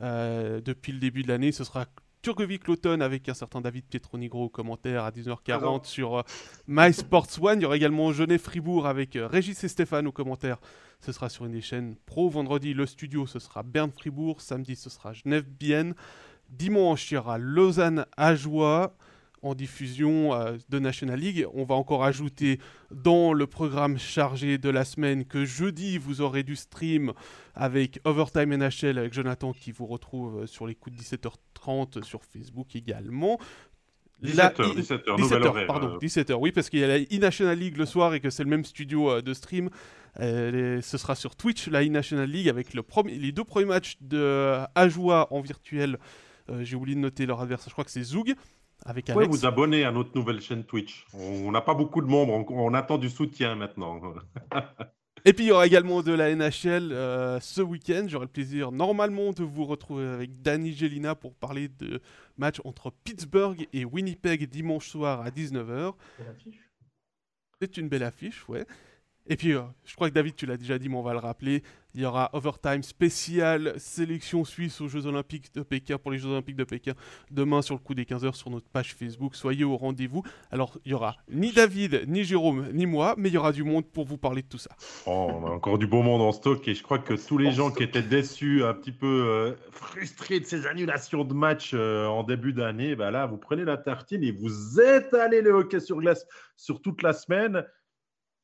euh, depuis le début de l'année. Ce sera Turgovic l'automne avec un certain David Pietronigro au commentaire à 19h40 sur euh, My Sports One. Il y aura également Genève-Fribourg avec euh, Régis et Stéphane au commentaire. Ce sera sur une des chaînes pro. Vendredi, le studio, ce sera Berne-Fribourg. Samedi, ce sera Genève-Bienne. Dimanche, il y aura Lausanne-Ajoie en diffusion euh, de National League. On va encore ajouter dans le programme chargé de la semaine que jeudi, vous aurez du stream avec Overtime NHL avec Jonathan qui vous retrouve sur les coups de 17h30 sur Facebook également. 17h, 17h, 17h pardon, 17h, oui, parce qu'il y a la e-National League le soir et que c'est le même studio euh, de stream. Euh, ce sera sur Twitch, la e-National League, avec le premier, les deux premiers matchs de Ajoie en virtuel. J'ai oublié de noter leur adversaire, je crois que c'est Zoug avec Alex. vous abonner à notre nouvelle chaîne Twitch? On n'a pas beaucoup de membres, on, attend du soutien maintenant. Et puis il y aura également de la NHL euh, ce week-end. J'aurai le plaisir normalement de vous retrouver avec Danny Gelina pour parler de match entre Pittsburgh et Winnipeg dimanche soir à 19h. C'est une belle affiche, ouais. Et puis, euh, je crois que David, tu l'as déjà dit, mais on va le rappeler. Il y aura Overtime spécial sélection suisse aux Jeux Olympiques de Pékin pour les Jeux Olympiques de Pékin demain sur le coup des 15h sur notre page Facebook. Soyez au rendez-vous. Alors, il y aura ni David, ni Jérôme, ni moi, mais il y aura du monde pour vous parler de tout ça. Oh, on a encore du beau monde en stock et je crois que tous les gens qui étaient déçus, un petit peu euh, frustrés de ces annulations de matchs euh, en début d'année, bah là, vous prenez la tartine et vous étalez le hockey sur glace sur toute la semaine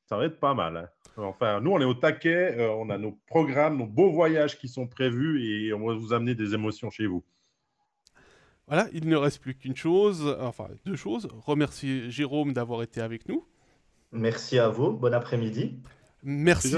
ça va être pas mal. Hein. Enfin, nous, on est au taquet, euh, on a nos programmes, nos beaux voyages qui sont prévus et on va vous amener des émotions chez vous. Voilà, il ne reste plus qu'une chose, enfin deux choses. Remercier Jérôme d'avoir été avec nous. Merci à vous, bon après-midi. Merci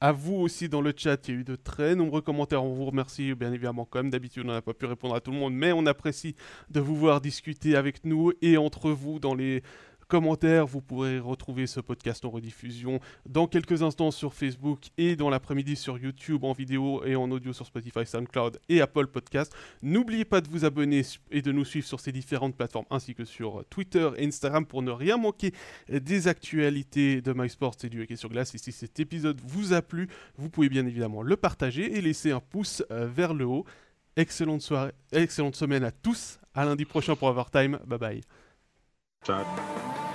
à vous aussi dans le chat, il y a eu de très nombreux commentaires. On vous remercie bien évidemment, comme d'habitude, on n'a pas pu répondre à tout le monde, mais on apprécie de vous voir discuter avec nous et entre vous dans les commentaires. Vous pourrez retrouver ce podcast en rediffusion dans quelques instants sur Facebook et dans l'après-midi sur YouTube en vidéo et en audio sur Spotify, SoundCloud et Apple Podcast. N'oubliez pas de vous abonner et de nous suivre sur ces différentes plateformes ainsi que sur Twitter et Instagram pour ne rien manquer des actualités de MySports et du hockey sur glace. Et si cet épisode vous a plu, vous pouvez bien évidemment le partager et laisser un pouce euh, vers le haut. Excellente soirée, excellente semaine à tous. À lundi prochain pour Overtime. Bye bye. Todd.